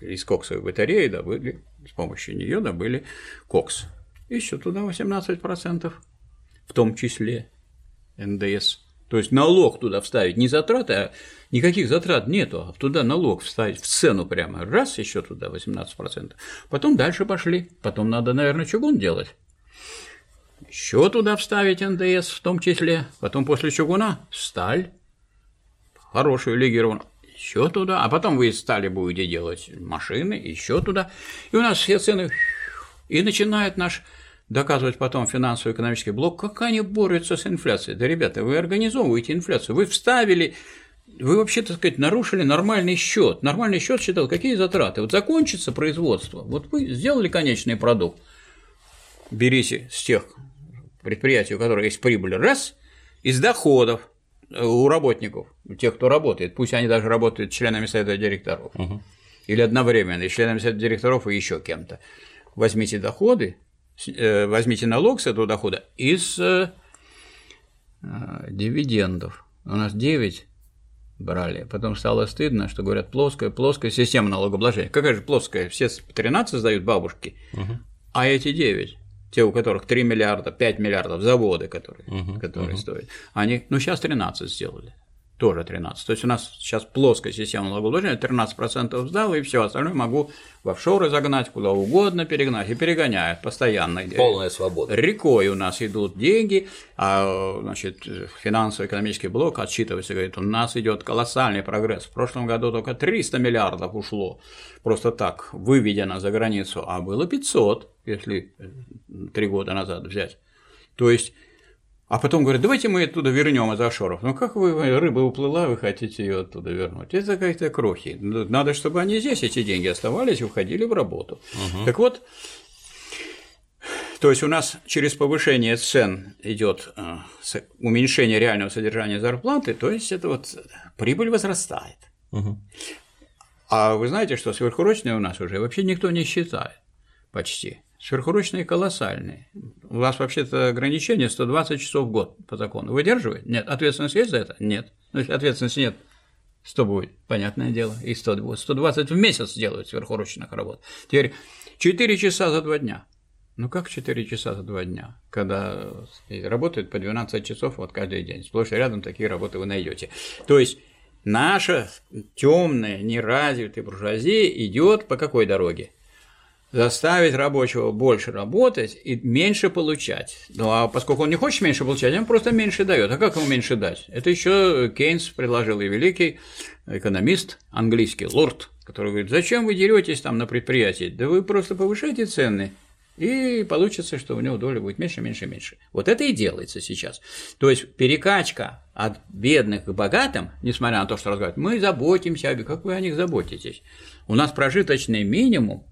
из коксовой батареи, добыли, с помощью нее добыли кокс. Еще туда 18%, в том числе НДС. То есть налог туда вставить, не затраты, а никаких затрат нету, а туда налог вставить в цену прямо, раз еще туда 18%. Потом дальше пошли, потом надо, наверное, чугун делать. Еще туда вставить НДС в том числе, потом после чугуна сталь, хорошую легированную, еще туда, а потом вы из стали будете делать машины, еще туда, и у нас все цены, и начинает наш доказывать потом финансово-экономический блок, как они борются с инфляцией. Да, ребята, вы организовываете инфляцию, вы вставили, вы вообще, так сказать, нарушили нормальный счет. Нормальный счет считал, какие затраты. Вот закончится производство, вот вы сделали конечный продукт, берите с тех предприятий, у которых есть прибыль, раз, из доходов у работников, у тех, кто работает, пусть они даже работают членами совета директоров, угу. или одновременно, и членами совета директоров, и еще кем-то. Возьмите доходы, Э, возьмите налог с этого дохода из э, дивидендов. У нас 9 брали, потом стало стыдно, что говорят плоская, плоская система налогообложения. Какая же плоская? Все 13 сдают бабушки, угу. а эти 9 те, у которых 3 миллиарда, 5 миллиардов заводы, которые, угу, которые угу. стоят, они, ну, сейчас 13 сделали тоже 13. То есть у нас сейчас плоская система налогообложения, 13% сдал, и все остальное могу в офшоры загнать, куда угодно перегнать, и перегоняют постоянно. Полная свобода. Рекой у нас идут деньги, а значит, финансово-экономический блок отчитывается, говорит, у нас идет колоссальный прогресс. В прошлом году только 300 миллиардов ушло просто так, выведено за границу, а было 500, если три года назад взять. То есть а потом говорят, давайте мы оттуда вернем из офшоров. Ну как вы, рыба уплыла, вы хотите ее оттуда вернуть? Это какие-то крохи. Надо, чтобы они здесь, эти деньги оставались уходили в работу. Угу. Так вот, то есть у нас через повышение цен идет э, уменьшение реального содержания зарплаты, то есть это вот прибыль возрастает. Угу. А вы знаете, что сверхурочные у нас уже вообще никто не считает почти. Сверхурочные колоссальные. У вас вообще-то ограничение 120 часов в год по закону. Выдерживает? Нет. Ответственность есть за это? Нет. Ну, если ответственности нет, 100 будет, понятное дело, и 100 будет. 120 в месяц делают сверхурочных работ. Теперь 4 часа за 2 дня. Ну как 4 часа за 2 дня, когда работают по 12 часов вот каждый день. Сплошь и рядом такие работы вы найдете. То есть наша темная, неразвитая буржуазия идет по какой дороге? Заставить рабочего больше работать и меньше получать. Ну а поскольку он не хочет меньше получать, он просто меньше дает. А как ему меньше дать? Это еще Кейнс предложил и великий экономист английский, лорд, который говорит, зачем вы деретесь там на предприятии? Да вы просто повышаете цены, и получится, что у него доля будет меньше, меньше, меньше. Вот это и делается сейчас. То есть перекачка от бедных к богатым, несмотря на то, что разговаривают, мы заботимся, как вы о них заботитесь. У нас прожиточный минимум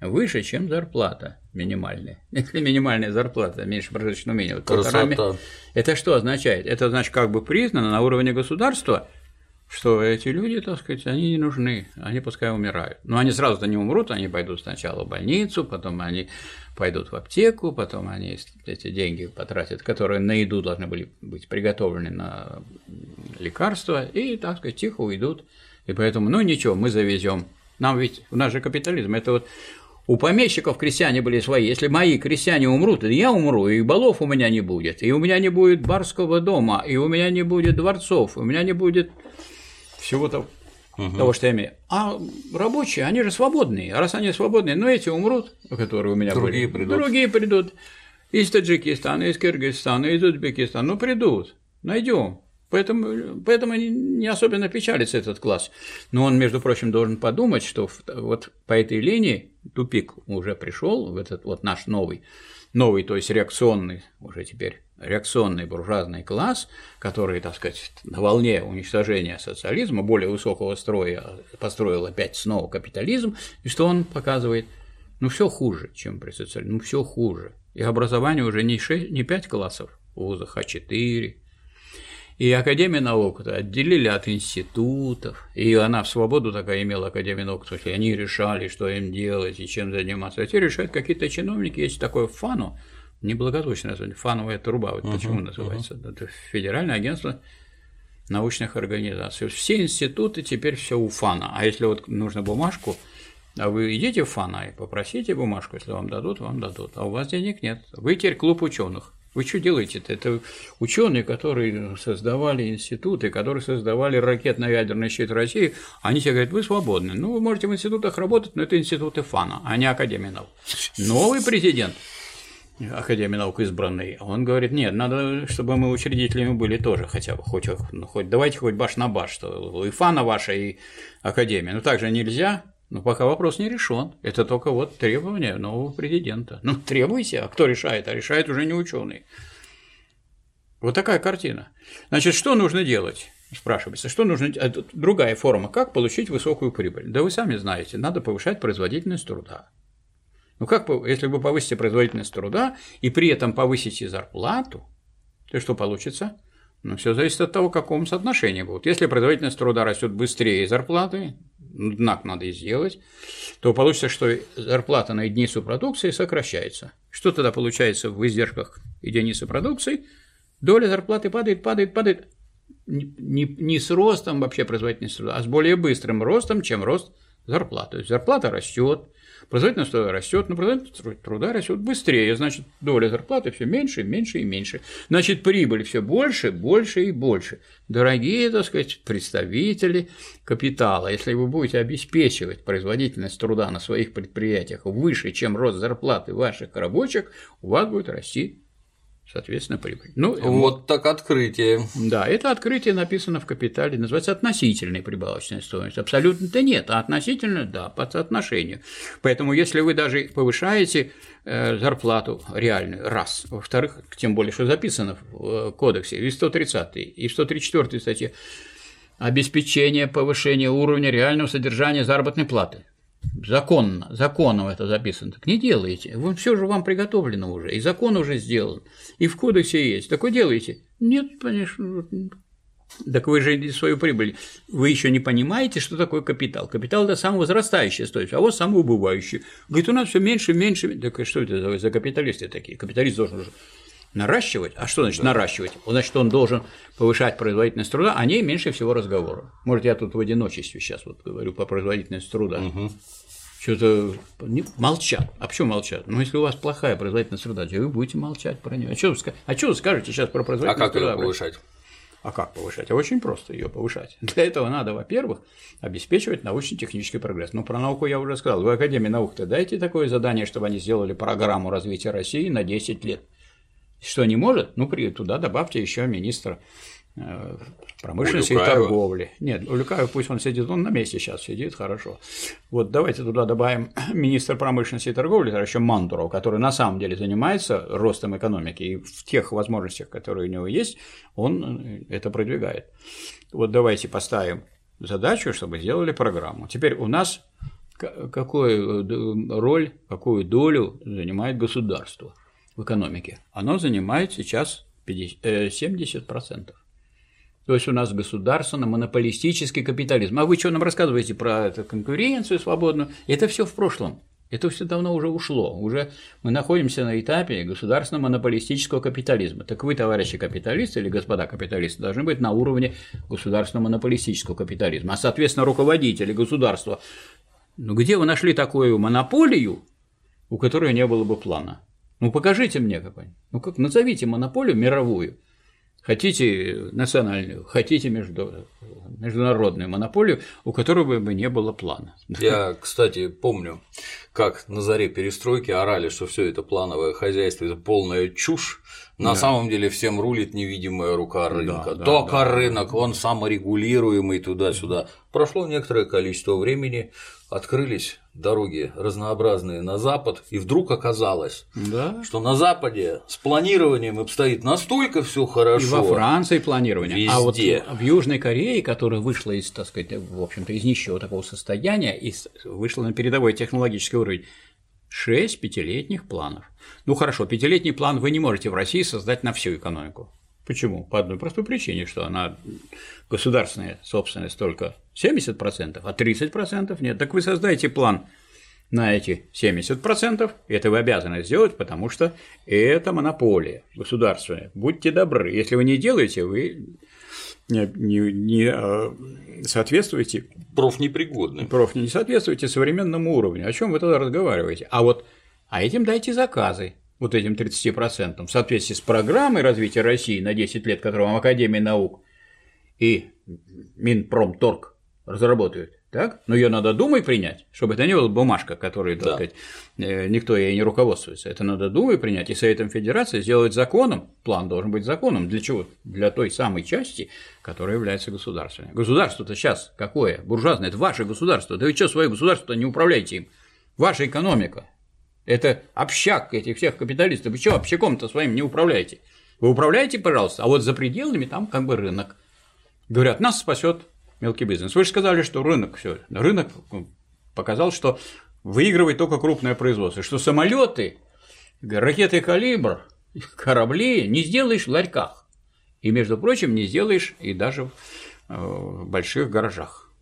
выше, чем зарплата минимальная. (laughs) Если минимальная зарплата меньше прожиточного минимума, полтора это что означает? Это значит, как бы признано на уровне государства, что эти люди, так сказать, они не нужны, они пускай умирают. Но они сразу-то не умрут, они пойдут сначала в больницу, потом они пойдут в аптеку, потом они эти деньги потратят, которые на еду должны были быть приготовлены на лекарства, и, так сказать, тихо уйдут. И поэтому, ну ничего, мы завезем. Нам ведь, у нас же капитализм, это вот у помещиков крестьяне были свои. Если мои крестьяне умрут, я умру, и балов у меня не будет, и у меня не будет барского дома, и у меня не будет дворцов, у меня не будет всего того, угу. того что я имею. А рабочие, они же свободные. А раз они свободные, ну эти умрут, которые у меня другие были. Придут. Другие придут. Из Таджикистана, из Кыргызстана, из Узбекистана. Ну придут. Найдем. Поэтому, поэтому не особенно печалится этот класс. Но он, между прочим, должен подумать, что вот по этой линии тупик уже пришел в этот вот наш новый, новый, то есть реакционный, уже теперь реакционный буржуазный класс, который, так сказать, на волне уничтожения социализма, более высокого строя, построил опять снова капитализм, и что он показывает? Ну, все хуже, чем при социализме, ну, все хуже. И образование уже не, 6, не 5 классов в вузах, а 4, и Академия наук отделили от институтов, и она в свободу такая имела Академия наук, то есть они решали, что им делать и чем заниматься. А теперь решают какие-то чиновники, есть такое ФАНу, неблагозвучное название, фановая труба, вот uh-huh, почему называется, uh-huh. это Федеральное агентство научных организаций. Все институты теперь все у ФАНа, а если вот нужно бумажку, а вы идите в ФАНа и попросите бумажку, если вам дадут, вам дадут, а у вас денег нет. Вы теперь клуб ученых. Вы что делаете-то? Это ученые, которые создавали институты, которые создавали ракетно-ядерный щит России, они тебе говорят, вы свободны. Ну, вы можете в институтах работать, но это институты ФАНа, а не Академия наук. Новый президент Академии наук избранный, он говорит, нет, надо, чтобы мы учредителями были тоже хотя бы, хоть, ну, хоть давайте хоть баш на баш, что и ФАНа ваша, и Академия. Но также нельзя, но пока вопрос не решен. Это только вот требование нового президента. Ну, требуйте, а кто решает? А решает уже не ученый. Вот такая картина. Значит, что нужно делать? Спрашивается, что нужно делать? Другая форма, как получить высокую прибыль? Да вы сами знаете, надо повышать производительность труда. Ну как, если вы повысите производительность труда и при этом повысите зарплату, то что получится? Ну, все зависит от того, в каком соотношении будут. Если производительность труда растет быстрее зарплаты, знак надо сделать, то получится, что зарплата на единицу продукции сокращается. Что тогда получается в издержках единицы продукции? Доля зарплаты падает, падает, падает. Не, не с ростом вообще производительности труда, а с более быстрым ростом, чем рост зарплаты. То есть зарплата растет, производительность растет, но производительность труда растет быстрее, значит, доля зарплаты все меньше, меньше и меньше. Значит, прибыль все больше, больше и больше. Дорогие, так сказать, представители капитала, если вы будете обеспечивать производительность труда на своих предприятиях выше, чем рост зарплаты ваших рабочих, у вас будет расти соответственно, прибыль. Ну, вот так открытие. Да, это открытие написано в капитале, называется относительной прибавочной стоимостью. Абсолютно-то нет, а относительно, да, по соотношению. Поэтому, если вы даже повышаете э, зарплату реальную, раз. Во-вторых, тем более, что записано в э, кодексе, и в 130 и в 134 статье, обеспечение повышения уровня реального содержания заработной платы законно, законом это записано, так не делайте. Вы все же вам приготовлено уже, и закон уже сделан, и в кодексе есть. Так делаете? Нет, конечно. Так вы же свою прибыль. Вы еще не понимаете, что такое капитал. Капитал это самовозрастающая стоимость, а вот самоубывающий. Говорит, у нас все меньше, меньше. Так что это за капиталисты такие? Капиталист должен уже наращивать. А что значит да. наращивать? Значит, он должен повышать производительность труда, о ней меньше всего разговора. Может, я тут в одиночестве сейчас вот говорю по производительности труда. Угу. что-то молчат. А почему молчат? Ну, если у вас плохая производительная среда, вы будете молчать про нее. А что вы, а что вы скажете сейчас про производительность? А как ее повышать? А как повышать? А очень просто ее повышать. (laughs) Для этого надо, во-первых, обеспечивать научно-технический прогресс. Ну, про науку я уже сказал. Вы Академии наук-то дайте такое задание, чтобы они сделали программу развития России на 10 лет. Что не может, ну, туда добавьте еще министра Э, промышленности и торговли. Нет, Улюкаев пусть он сидит, он на месте сейчас сидит, хорошо. Вот давайте туда добавим (clears throat) министра промышленности и торговли, это еще Мантуров, который на самом деле занимается ростом экономики, и в тех возможностях, которые у него есть, он э, это продвигает. Вот давайте поставим задачу, чтобы сделали программу. Теперь у нас какую э, роль, какую долю занимает государство в экономике? Оно занимает сейчас 70%. То есть у нас государственно-монополистический капитализм. А вы что нам рассказываете про эту конкуренцию свободную? Это все в прошлом. Это все давно уже ушло. Уже мы находимся на этапе государственно-монополистического капитализма. Так вы, товарищи капиталисты или господа капиталисты, должны быть на уровне государственно-монополистического капитализма. А, соответственно, руководители государства. Ну, где вы нашли такую монополию, у которой не было бы плана? Ну, покажите мне какой-нибудь. Ну, как назовите монополию мировую – Хотите национальную, хотите между, международную монополию, у которой бы не было плана. (laughs) Я, кстати, помню, как на заре перестройки орали, что все это плановое хозяйство это полная чушь. На да. самом деле всем рулит невидимая рука рынка. Да, Только да, рынок, он саморегулируемый туда-сюда. Прошло некоторое количество времени, открылись дороги разнообразные на запад, и вдруг оказалось, да. что на западе с планированием обстоит настолько все хорошо. И во Франции планирование. Везде. А вот в Южной Корее, которая вышла из, так сказать, в общем-то, из нищего такого состояния и вышла на передовой технологический уровень, шесть пятилетних планов. Ну хорошо, пятилетний план вы не можете в России создать на всю экономику. Почему? По одной простой причине, что она государственная собственность только 70%, а 30% нет. Так вы создайте план на эти 70%, это вы обязаны сделать, потому что это монополия государственная. Будьте добры, если вы не делаете, вы не, не, не а, соответствуете… Профнепригодны. Проф не соответствуете современному уровню. О чем вы тогда разговариваете? А вот а этим дайте заказы вот этим 30%, в соответствии с программой развития России на 10 лет, которую вам Академия наук и Минпромторг разработают, так? Но ее надо думой принять, чтобы это не была бумажка, которой, так да. сказать, э, никто ей не руководствуется. Это надо думой принять, и Советом Федерации сделать законом, план должен быть законом. Для чего? Для той самой части, которая является государственной. Государство-то сейчас какое? Буржуазное, это ваше государство. Да вы что, свое государство не управляете им? Ваша экономика, это общак этих всех капиталистов. Вы что, общаком-то своим не управляете? Вы управляете, пожалуйста, а вот за пределами там как бы рынок. Говорят, нас спасет мелкий бизнес. Вы же сказали, что рынок все. Рынок показал, что выигрывает только крупное производство, что самолеты, ракеты калибр, корабли не сделаешь в ларьках. И, между прочим, не сделаешь и даже в больших гаражах.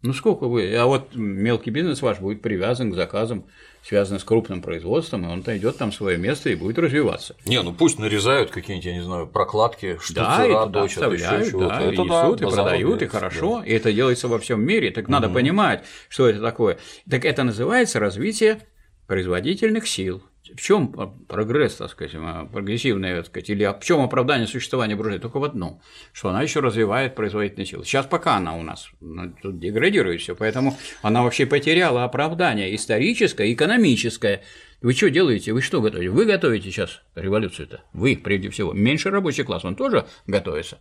Ну сколько вы? А вот мелкий бизнес ваш будет привязан к заказам, связанным с крупным производством, и он найдет там свое место и будет развиваться. Не, ну пусть нарезают какие-нибудь, я не знаю, прокладки, штуцера, да, точат, еще чего-то. Да, это и несут, да, и продают, и хорошо, да. и это делается во всем мире. Так угу. надо понимать, что это такое. Так это называется развитие производительных сил в чем прогресс, так сказать, прогрессивный, так сказать, или в чем оправдание существования буржуазии? Только в одном, что она еще развивает производительные силы. Сейчас пока она у нас ну, тут деградирует все, поэтому она вообще потеряла оправдание историческое, экономическое. Вы что делаете? Вы что готовите? Вы готовите сейчас революцию-то. Вы, прежде всего. Меньше рабочий класс, он тоже готовится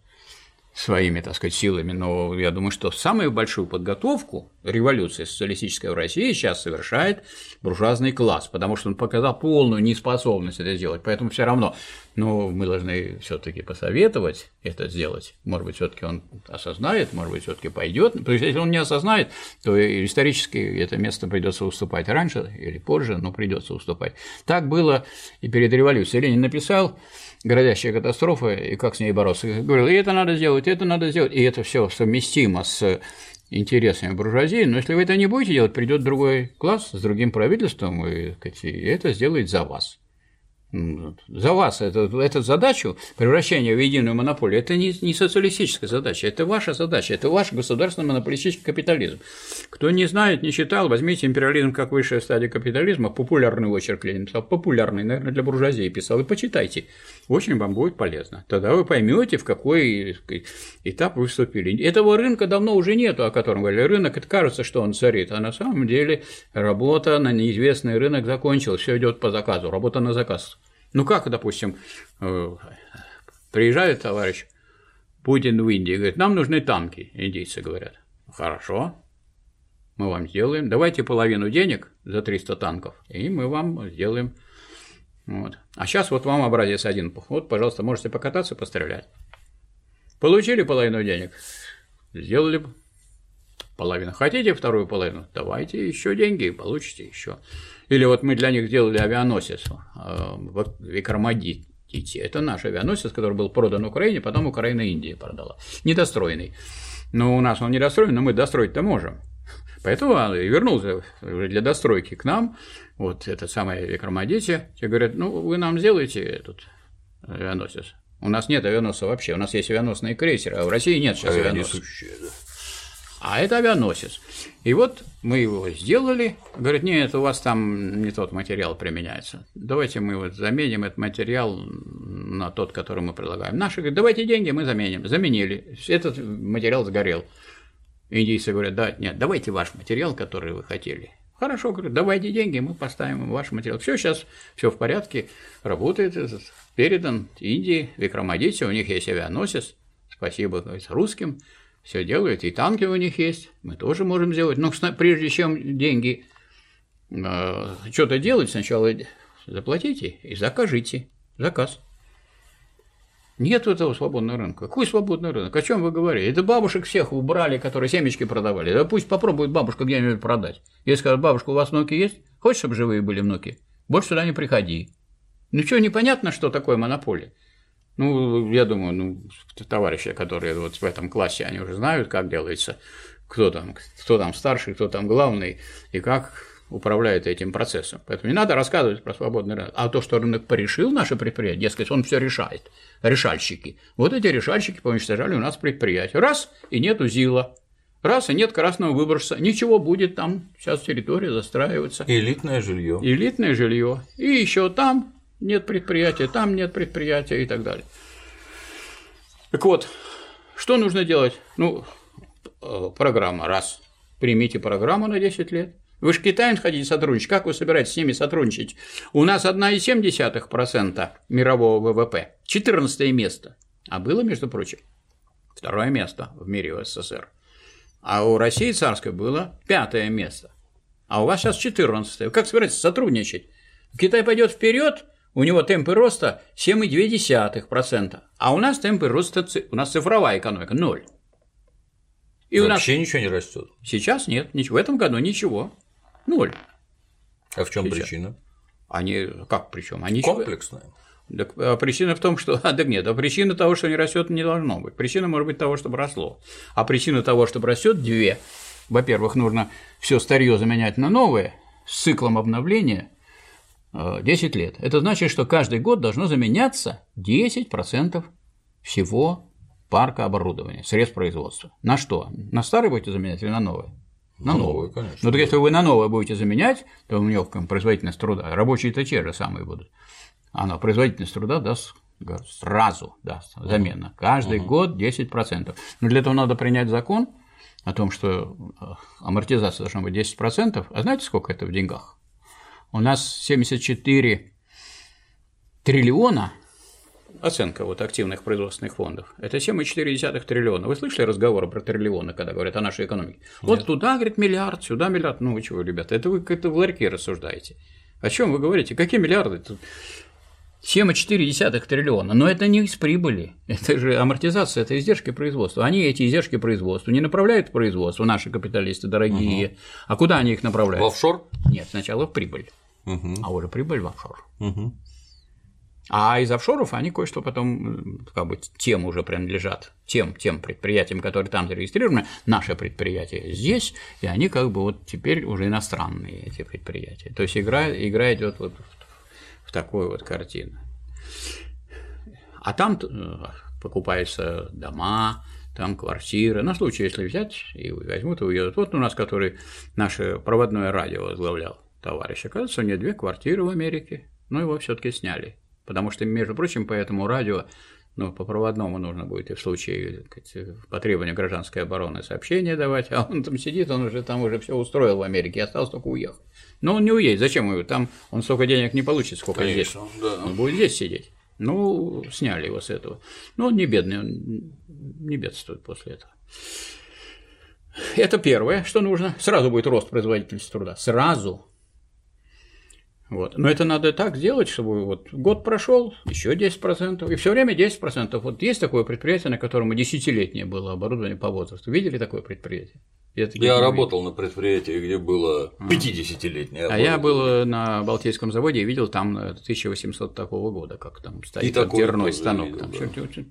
своими, так сказать, силами, но я думаю, что самую большую подготовку революции социалистической в России сейчас совершает буржуазный класс, потому что он показал полную неспособность это сделать, поэтому все равно, но мы должны все таки посоветовать это сделать, может быть, все таки он осознает, может быть, все таки пойдет, то есть если он не осознает, то исторически это место придется уступать раньше или позже, но придется уступать. Так было и перед революцией. Ленин написал грозящая катастрофа и как с ней бороться. Говорил, и это надо сделать, и это надо сделать, и это все совместимо с интересами буржуазии, но если вы это не будете делать, придет другой класс с другим правительством, и это сделает за вас. За вас эту, эту задачу превращения в единую монополию, это не, не социалистическая задача, это ваша задача, это ваш государственный монополистический капитализм. Кто не знает, не читал, возьмите империализм как высшая стадия капитализма, популярный очерк Ленин писал, популярный, наверное, для буржуазии писал, и почитайте, очень вам будет полезно. Тогда вы поймете, в какой этап вы вступили. Этого рынка давно уже нету, о котором говорили. Рынок, это кажется, что он царит, а на самом деле работа на неизвестный рынок закончилась, все идет по заказу, работа на заказ. Ну как, допустим, э, приезжает товарищ Путин в Индию и говорит, нам нужны танки, индийцы говорят. Хорошо, мы вам сделаем, давайте половину денег за 300 танков, и мы вам сделаем. Вот. А сейчас вот вам образец один. Вот, пожалуйста, можете покататься, пострелять. Получили половину денег, сделали половину. Хотите вторую половину? Давайте еще деньги, получите еще. Или вот мы для них делали авианосец э, в Викрамадите. Это наш авианосец, который был продан Украине, потом Украина Индии продала. Недостроенный. Но у нас он недостроен, но мы достроить-то можем. Поэтому он и вернулся для достройки к нам, вот это самое Викрамадите. Те говорят, ну, вы нам сделаете этот авианосец. У нас нет авианосца вообще, у нас есть авианосные крейсеры, а в России нет сейчас авианосцев. Да а это авианосец. И вот мы его сделали, говорит, нет, у вас там не тот материал применяется, давайте мы вот заменим этот материал на тот, который мы предлагаем. Наши говорят, давайте деньги, мы заменим. Заменили, этот материал сгорел. Индийцы говорят, да, нет, давайте ваш материал, который вы хотели. Хорошо, говорю, давайте деньги, мы поставим ваш материал. Все сейчас, все в порядке, работает, передан Индии, Викрамадите, у них есть авианосец, спасибо говорит, русским, все делают, и танки у них есть, мы тоже можем сделать. Но прежде чем деньги э, что-то делать, сначала заплатите и закажите заказ. Нет этого свободного рынка. Какой свободный рынок? О чем вы говорите? Это бабушек всех убрали, которые семечки продавали. Да пусть попробует бабушка где-нибудь продать. Если скажут, бабушка, у вас внуки есть? Хочешь, чтобы живые были внуки? Больше сюда не приходи. Ну что, непонятно, что такое монополия? Ну, я думаю, ну, товарищи, которые вот в этом классе, они уже знают, как делается, кто там, кто там старший, кто там главный, и как управляет этим процессом. Поэтому не надо рассказывать про свободный рынок. А то, что рынок порешил наше предприятие, дескать, он все решает. Решальщики. Вот эти решальщики поуничтожали у нас предприятие. Раз, и нету ЗИЛа. Раз, и нет красного выборца. Ничего будет там. Сейчас территория застраивается. Элитное жилье. Элитное жилье. И еще там нет предприятия, там нет предприятия и так далее. Так вот, что нужно делать? Ну, э, программа, раз, примите программу на 10 лет. Вы же Китаем хотите сотрудничать, как вы собираетесь с ними сотрудничать? У нас 1,7% мирового ВВП, 14 место, а было, между прочим, второе место в мире в СССР. А у России царской было пятое место. А у вас сейчас 14 Как собираетесь сотрудничать? Китай пойдет вперед, у него темпы роста 7,2%, а у нас темпы роста, у нас цифровая экономика – ноль. И Вообще у нас... ничего не растет. Сейчас нет, ничего. В этом году ничего. Ноль. А в чем причина? Они как причем? Они комплексная. Так, а причина в том, что. А, (laughs) да нет, а причина того, что не растет, не должно быть. Причина может быть того, чтобы росло. А причина того, чтобы растет, две. Во-первых, нужно все старье заменять на новое с циклом обновления 10 э, лет. Это значит, что каждый год должно заменяться 10% всего парка оборудования, средств производства. На что? На старый будете заменять или на новое? На новое конечно. Ну, так если вы на новое будете заменять, то у него производительность труда, рабочие-то те же самые будут. Она производительность труда даст сразу даст замена. Каждый угу. год 10%. Но для этого надо принять закон о том, что э, амортизация должна быть 10%. А знаете, сколько это в деньгах? У нас 74 триллиона оценка вот активных производственных фондов. Это 7,4 триллиона. Вы слышали разговоры про триллионы, когда говорят о нашей экономике? Нет. Вот туда, говорит, миллиард, сюда миллиард. Ну вы чего, ребята, это вы как-то в ларьке рассуждаете. О чем вы говорите? Какие миллиарды? 7,4 триллиона. Но это не из прибыли. Это же амортизация, это издержки производства. Они эти издержки производства не направляют в производство, наши капиталисты дорогие. Угу. А куда они их направляют? В офшор? Нет, сначала в прибыль. Угу. А уже прибыль в офшор. Угу. А из офшоров они кое-что потом, как бы, тем уже принадлежат, тем, тем предприятиям, которые там зарегистрированы, наше предприятие здесь, и они как бы вот теперь уже иностранные эти предприятия. То есть игра, игра идет вот в такую вот картину. А там э, покупаются дома, там квартиры. На случай, если взять и возьмут и уедут. Вот у нас, который наше проводное радио возглавлял товарищ, оказывается, у него две квартиры в Америке, но его все таки сняли. Потому что, между прочим, по этому радио ну, по проводному нужно будет и в случае потребования гражданской обороны сообщение давать, а он там сидит, он уже там уже все устроил в Америке, осталось только уехать. Но он не уедет, зачем его? Там он столько денег не получит, сколько Конечно, здесь. Да. Он будет здесь сидеть. Ну, сняли его с этого. Но он не бедный, он не бедствует после этого. Это первое, что нужно. Сразу будет рост производительности труда. Сразу. Вот. Но это надо так сделать, чтобы вот год прошел, еще 10%, и все время 10%. Вот есть такое предприятие, на котором десятилетнее было оборудование по возрасту. Видели такое предприятие? Я, я работал на предприятии, где было 50-летнее. А я был на Балтийском заводе и видел там 1800 такого года, как там стоит и станок. Там, да.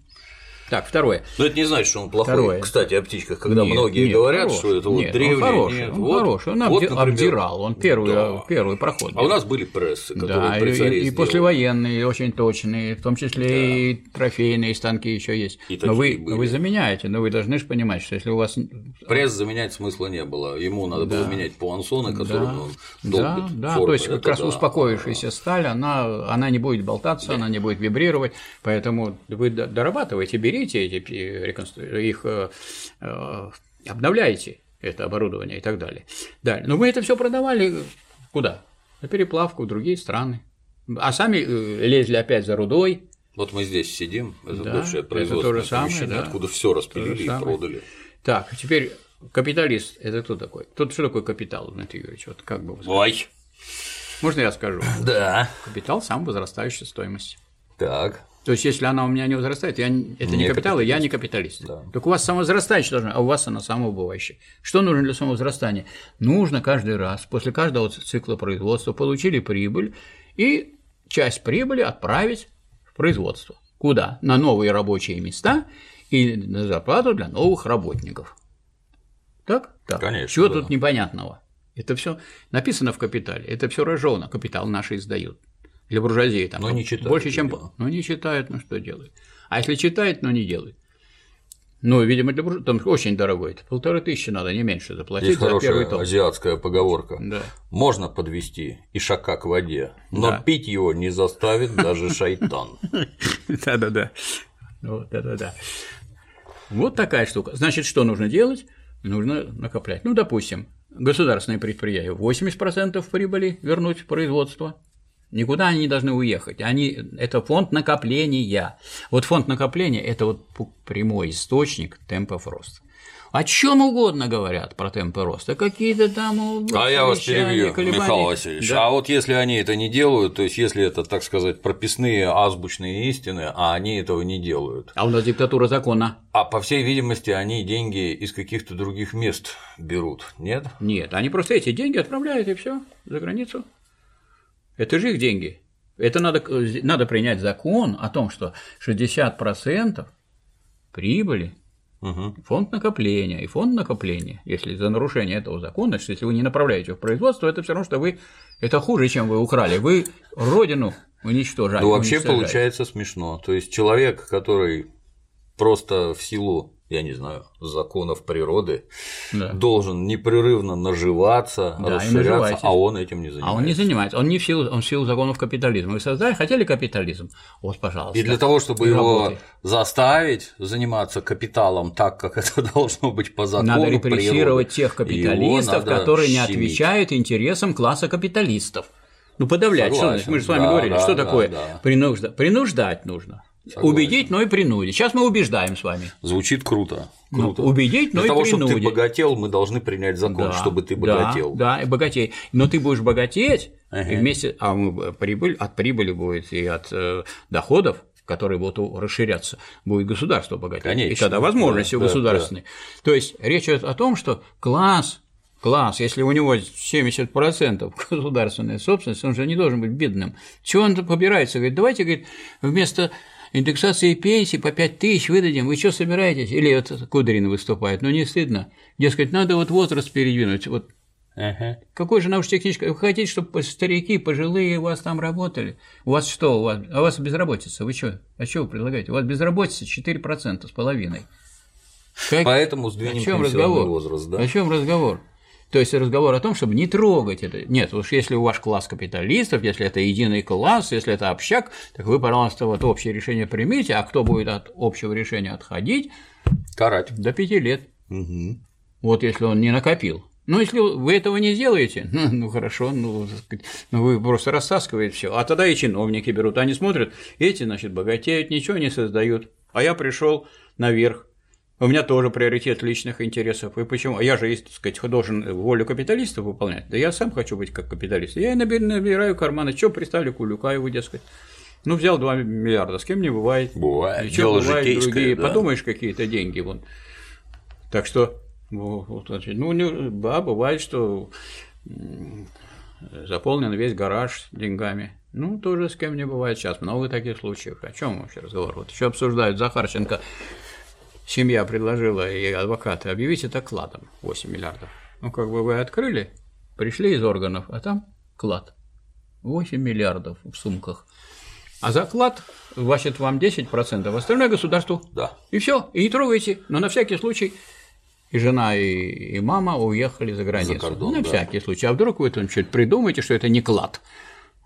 Так, второе. Но это не значит, что он плохой. Второе. Кстати, о птичках, когда нет, многие нет, говорят, хороший. что это вот нет, древний. Он хороший, нет, он вот, хороший. Он вот, например, обдирал, он первый, да. первый проход. А у нас были прессы, которые да, при царе и, и послевоенные, очень точные, в том числе да. и трофейные станки еще есть. И но вы, были. вы заменяете, но вы должны же понимать, что если у вас. Пресс заменять смысла не было. Ему надо да. было менять пуансоны, которые да. он долбит. Да, да. Формы. то есть как раз да. успокоившаяся сталь, она, она не будет болтаться, да. она не будет вибрировать, поэтому вы дорабатываете, берите эти реконстру... их э, э, обновляете, это оборудование и так далее. Далее. Но мы это все продавали куда? На переплавку в другие страны. А сами э, лезли опять за рудой. Вот мы здесь сидим, это да, бывшее производственное это то же самое, да, откуда все распилили и продали. Так, теперь капиталист – это кто такой? Тут что такое капитал, Дмитрий Юрьевич? Вот как бы вы Ой. Можно я скажу? Да. Капитал – сам возрастающая стоимость. Так. То есть, если она у меня не возрастает, я, это не, не капитал, и я не капиталист. Да. Так у вас самовозрастающая должна, а у вас она самоубывающая. Что нужно для самовозрастания? Нужно каждый раз, после каждого цикла производства, получили прибыль, и часть прибыли отправить в производство. Куда? На новые рабочие места и на зарплату для новых работников. Так? Так. Конечно. Чего да. тут непонятного? Это все написано в капитале, это все рожено, капитал наши издают для буржуазии там. Но не читают. Больше, чем. Видимо. Ну, не читают, ну что делают. А если читает, но не делает. Ну, видимо, для буржуазии там очень дорогой. Это полторы тысячи надо, не меньше заплатить Есть за хорошая первый том. азиатская поговорка. Да. Можно подвести ишака к воде, но да. пить его не заставит даже (laughs) шайтан. Да-да-да. Да-да-да. Вот такая штука. Значит, что нужно делать? Нужно накоплять. Ну, допустим, государственные предприятия 80% прибыли вернуть в производство, Никуда они не должны уехать. Они, это фонд накопления. Вот фонд накопления – это вот прямой источник темпов роста. О чем угодно говорят про темпы роста, какие-то там. А я вас перебью, колебания. Михаил Васильевич. Да. А вот если они это не делают, то есть если это, так сказать, прописные азбучные истины, а они этого не делают. А у нас диктатура закона. А по всей видимости, они деньги из каких-то других мест берут, нет? Нет, они просто эти деньги отправляют и все за границу. Это же их деньги. Это надо, надо принять закон о том, что 60% прибыли угу. фонд накопления и фонд накопления, если за нарушение этого закона, что если вы не направляете в производство, это все равно, что вы это хуже, чем вы украли. Вы родину уничтожали. Ну, вообще получается смешно. То есть человек, который просто в силу я не знаю, законов природы, да. должен непрерывно наживаться, да, расширяться, а он этим не занимается. А он не занимается, он не в силу, он в силу законов капитализма. Вы создали, хотели капитализм? Вот, пожалуйста. И для того, чтобы его заставить заниматься капиталом так, как (laughs) это должно быть по закону Надо репрессировать природы, тех капиталистов, которые не отвечают интересам класса капиталистов. Ну, подавлять, Согласен. что Мы же с вами да, говорили, да, что да, такое да. Принуждать? Принуждать нужно. Согласен. Убедить, но и принудить. Сейчас мы убеждаем с вами. Звучит круто. Ну, круто. Ну, убедить, но Для и того, принудить. чтобы ты богател, мы должны принять закон, да, чтобы ты богател. Да, да, и богатей. Но ты будешь богатеть, ага. и вместе, а мы, прибыль, от прибыли будет и от э, доходов, которые будут расширяться, будет государство богатеть. Конечно. И тогда возможности да, государственные. Да, да. То есть речь идет о том, что класс класс, если у него 70% (laughs) государственная собственность, он же не должен быть бедным. Чего он побирается? Говорит, давайте, говорит, вместо индексации пенсии по 5 тысяч выдадим, вы что собираетесь? Или вот Кудрин выступает, ну не стыдно. Дескать, надо вот возраст передвинуть, вот Ага. Какой же научно-технический? Вы хотите, чтобы старики, пожилые у вас там работали? У вас что? У вас, а у вас безработица. Вы что? А что вы предлагаете? У вас безработица 4% с половиной. Как? Поэтому сдвинем о чем разговор? возраст, да? О чем разговор? То есть разговор о том, чтобы не трогать это. Нет, уж если у ваш класс капиталистов, если это единый класс, если это общак, так вы, пожалуйста, вот общее решение примите, а кто будет от общего решения отходить? Карать. До пяти лет. Угу. Вот если он не накопил. Ну, если вы этого не сделаете, (laughs) ну, ну хорошо, ну, ну вы просто растаскиваете все. А тогда и чиновники берут, они смотрят, эти, значит, богатеют, ничего не создают. А я пришел наверх, у меня тоже приоритет личных интересов. И почему? Я же, так сказать, должен волю капиталистов выполнять. Да я сам хочу быть как капиталист. Я набираю карманы. Что представлю Кулюкаеву, дескать. Ну, взял 2 миллиарда, с кем не бывает. Бывает. Дело бывает другие. Да. Подумаешь, какие-то деньги. Вон. Так что, вот, ну, да, бывает, что заполнен весь гараж деньгами. Ну, тоже с кем не бывает сейчас. Много таких случаев. О чем вообще разговор? Вот еще обсуждают Захарченко семья предложила и адвокаты объявить это кладом 8 миллиардов. Ну, как бы вы открыли, пришли из органов, а там клад. 8 миллиардов в сумках. А заклад значит вам 10%, остальное государству. Да. И все, и не трогайте. Но на всякий случай и жена, и, и мама уехали за границу. За кордон, на да. всякий случай. А вдруг вы там что-то придумаете, что это не клад.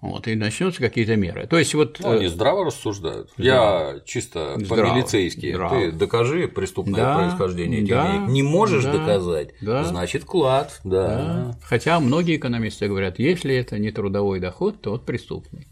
Вот, и начнутся какие-то меры. То есть вот. Ну, они э, здраво рассуждают. Здраво. Я чисто по-милицейски. Ты докажи преступное да, происхождение этих да, денег. Не можешь да, доказать, да, значит клад. Да. да. Хотя многие экономисты говорят, если это не трудовой доход, то вот преступный.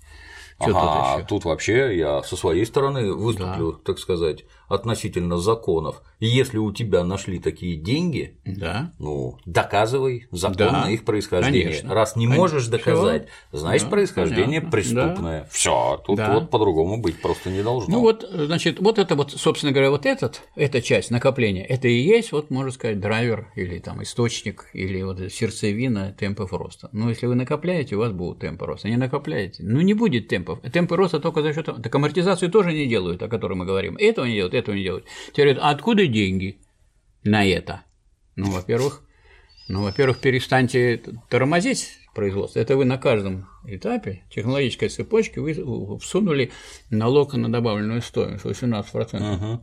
Что ага, тут, еще? тут вообще я со своей стороны выступлю, да. так сказать, относительно законов. И если у тебя нашли такие деньги, да. ну, доказывай законно да. их происхождение. Конечно. Раз не конечно. можешь доказать, Всё? значит, да, происхождение понятно. преступное. Да. Все, тут да. вот по-другому быть просто не должно. Ну вот, значит, вот это вот, собственно говоря, вот этот, эта часть накопления, это и есть, вот можно сказать, драйвер или там источник, или вот сердцевина темпов роста. Но если вы накопляете, у вас будут темпы роста. Не накопляете, ну не будет темпов. Темпы роста только за счет так амортизацию тоже не делают, о которой мы говорим. Этого не делают, этого не делают. Теперь говорят, а откуда деньги на это? Ну, во-первых, ну, во-первых, перестаньте тормозить производство. Это вы на каждом этапе технологической цепочки вы всунули налог на добавленную стоимость 18%. Uh-huh.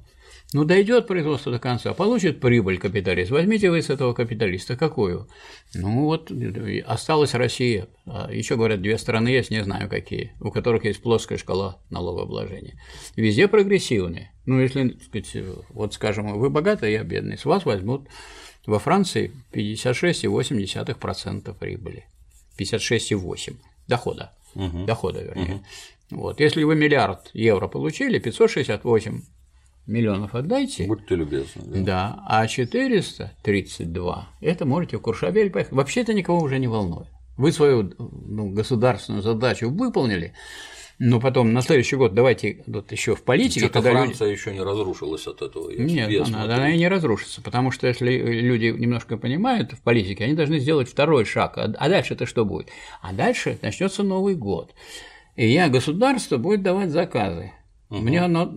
Ну, дойдет производство до конца, получит прибыль капиталист. Возьмите вы с этого капиталиста какую? Ну, вот осталась Россия. А Еще говорят, две страны есть, не знаю какие, у которых есть плоская шкала налогообложения. Везде прогрессивные. Ну, если, сказать, вот скажем, вы богатый, я бедный, с вас возьмут во Франции 56,8% прибыли. 56,8 дохода. Угу. Дохода, вернее. Угу. Вот. Если вы миллиард евро получили, 568 миллионов отдайте. Будьте любезны. Да, да а 432 это можете в Куршабель поехать. Вообще это никого уже не волнует. Вы свою ну, государственную задачу выполнили, но потом на следующий год давайте вот еще в политике. Когда Франция люди... еще не разрушилась от этого. Нет, она, она и не разрушится, потому что если люди немножко понимают в политике, они должны сделать второй шаг. А, а дальше это что будет? А дальше начнется Новый год. И я государство будет давать заказы. Угу. Мне оно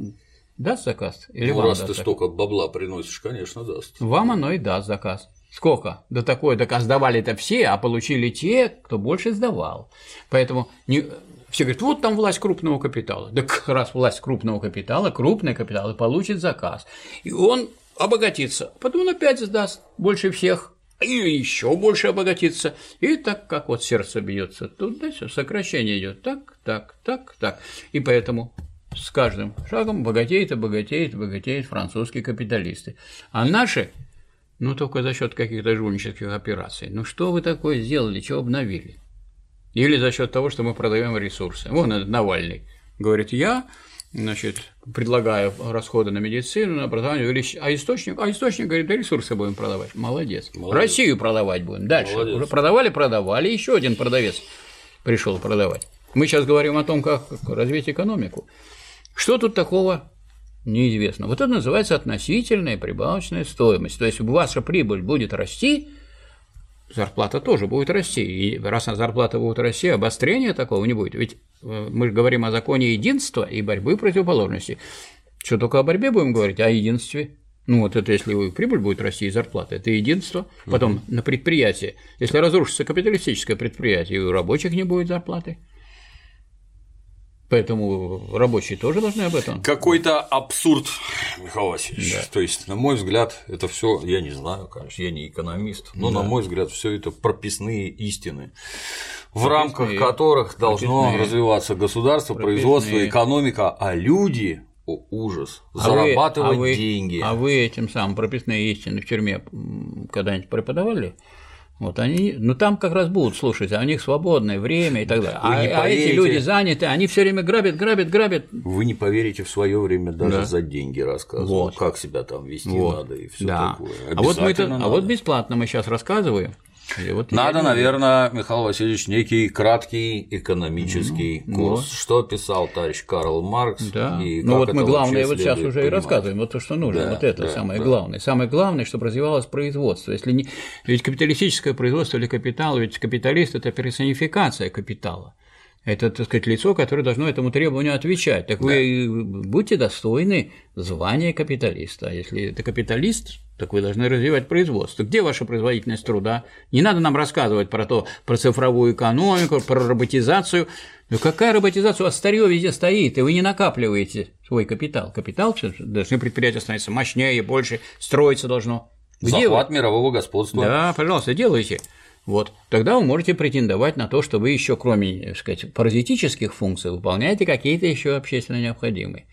Даст заказ? Или ну, раз ты заказ? столько бабла приносишь, конечно, даст. Вам оно и даст заказ. Сколько? Да такое, так сдавали это все, а получили те, кто больше сдавал. Поэтому не... все говорят, вот там власть крупного капитала. Да как раз власть крупного капитала, крупный капитал и получит заказ. И он обогатится, потом он опять сдаст больше всех, и еще больше обогатится. И так как вот сердце бьется, тут да, сокращение идет. Так, так, так, так. И поэтому с каждым шагом богатеет и богатеет и богатеют французские капиталисты. А наши, ну только за счет каких-то жульнических операций. Ну что вы такое сделали, чего обновили? Или за счет того, что мы продаем ресурсы. Вон этот Навальный говорит, я значит, предлагаю расходы на медицину, на образование увеличить, а источник, а источник говорит, да ресурсы будем продавать. Молодец. Молодец. Россию продавать будем. Дальше. Молодец. Уже продавали, продавали, еще один продавец пришел продавать. Мы сейчас говорим о том, как развить экономику. Что тут такого неизвестно? Вот это называется относительная прибавочная стоимость. То есть ваша прибыль будет расти, зарплата тоже будет расти. И раз зарплата будет расти, обострения такого не будет. Ведь э, мы же говорим о законе единства и борьбы противоположностей. Что только о борьбе будем говорить, а о единстве? Ну вот это если прибыль будет расти и зарплата, это единство. Потом угу. на предприятие. Если разрушится капиталистическое предприятие, и у рабочих не будет зарплаты. Поэтому рабочие тоже должны об этом. Какой-то абсурд, Михаил Васильевич. Да. То есть, на мой взгляд, это все, я не знаю, конечно, я не экономист, но да. на мой взгляд, все это прописные истины, в прописные, рамках которых должно прописные, развиваться государство, прописные. производство, экономика, а люди о, ужас, а зарабатывать вы, а вы, деньги. А вы этим самым прописные истины в тюрьме когда-нибудь преподавали? Вот они, ну там как раз будут слушать, а у них свободное время и так далее. А, а эти люди заняты, они все время грабят, грабят, грабят. Вы не поверите в свое время даже да. за деньги рассказывал, вот. как себя там вести вот. надо и все да. такое. А вот, мы это, а вот бесплатно мы сейчас рассказываем, вот Надо, наверное, Михаил Васильевич, некий краткий экономический mm-hmm. курс. Вот. Что писал товарищ Карл Маркс? Да. И ну вот мы главное вот сейчас уже понимать. и рассказываем, вот то, что нужно, да, вот это да, самое да. главное. Самое главное, чтобы развивалось производство. Если не... Ведь капиталистическое производство или капитал, ведь капиталист – это персонификация капитала. Это, так сказать, лицо, которое должно этому требованию отвечать. Так да. вы будьте достойны звания капиталиста. А если это капиталист, так вы должны развивать производство. Где ваша производительность труда? Не надо нам рассказывать про то, про цифровую экономику, про роботизацию. Ну какая роботизация? У вас старье везде стоит, и вы не накапливаете свой капитал. Капитал должны предприятия становиться мощнее, больше, строиться должно. Где Захват вы? мирового господства. Да, пожалуйста, делайте. Вот, тогда вы можете претендовать на то, что вы еще, кроме, так сказать, паразитических функций, выполняете какие-то еще общественно необходимые.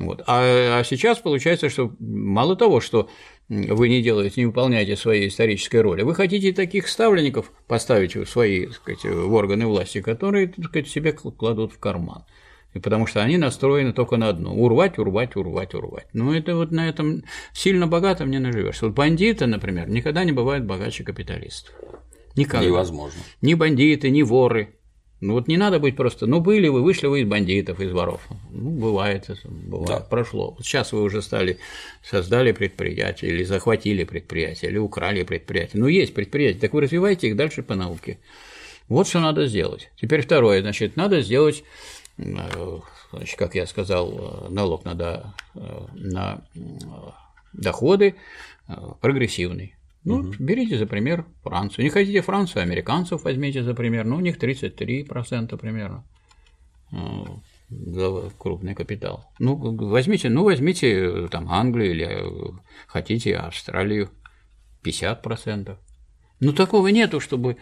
Вот. А, а сейчас получается, что мало того, что вы не делаете, не выполняете своей исторической роли, вы хотите таких ставленников поставить в свои так сказать, в органы власти, которые так сказать, себе кладут в карман. И потому что они настроены только на одно – урвать, урвать, урвать, урвать. Ну, это вот на этом сильно богатым не наживешься. Вот бандиты, например, никогда не бывают богаче капиталистов. Никогда. Невозможно. Ни бандиты, ни воры, ну вот не надо быть просто, ну были вы, вышли вы из бандитов, из воров. Ну, бывает, это бывает, да. прошло. Вот сейчас вы уже стали, создали предприятие, или захватили предприятие, или украли предприятие. Ну, есть предприятия, так вы развиваете их дальше по науке. Вот что надо сделать. Теперь второе, значит, надо сделать, э, значит, как я сказал, налог на, на доходы э, прогрессивный. Ну, угу. берите за пример Францию. Не хотите Францию, американцев возьмите за пример. Ну, у них 33% примерно за крупный капитал. Ну, возьмите, ну, возьмите там Англию или хотите Австралию 50%. Ну, такого нету, чтобы,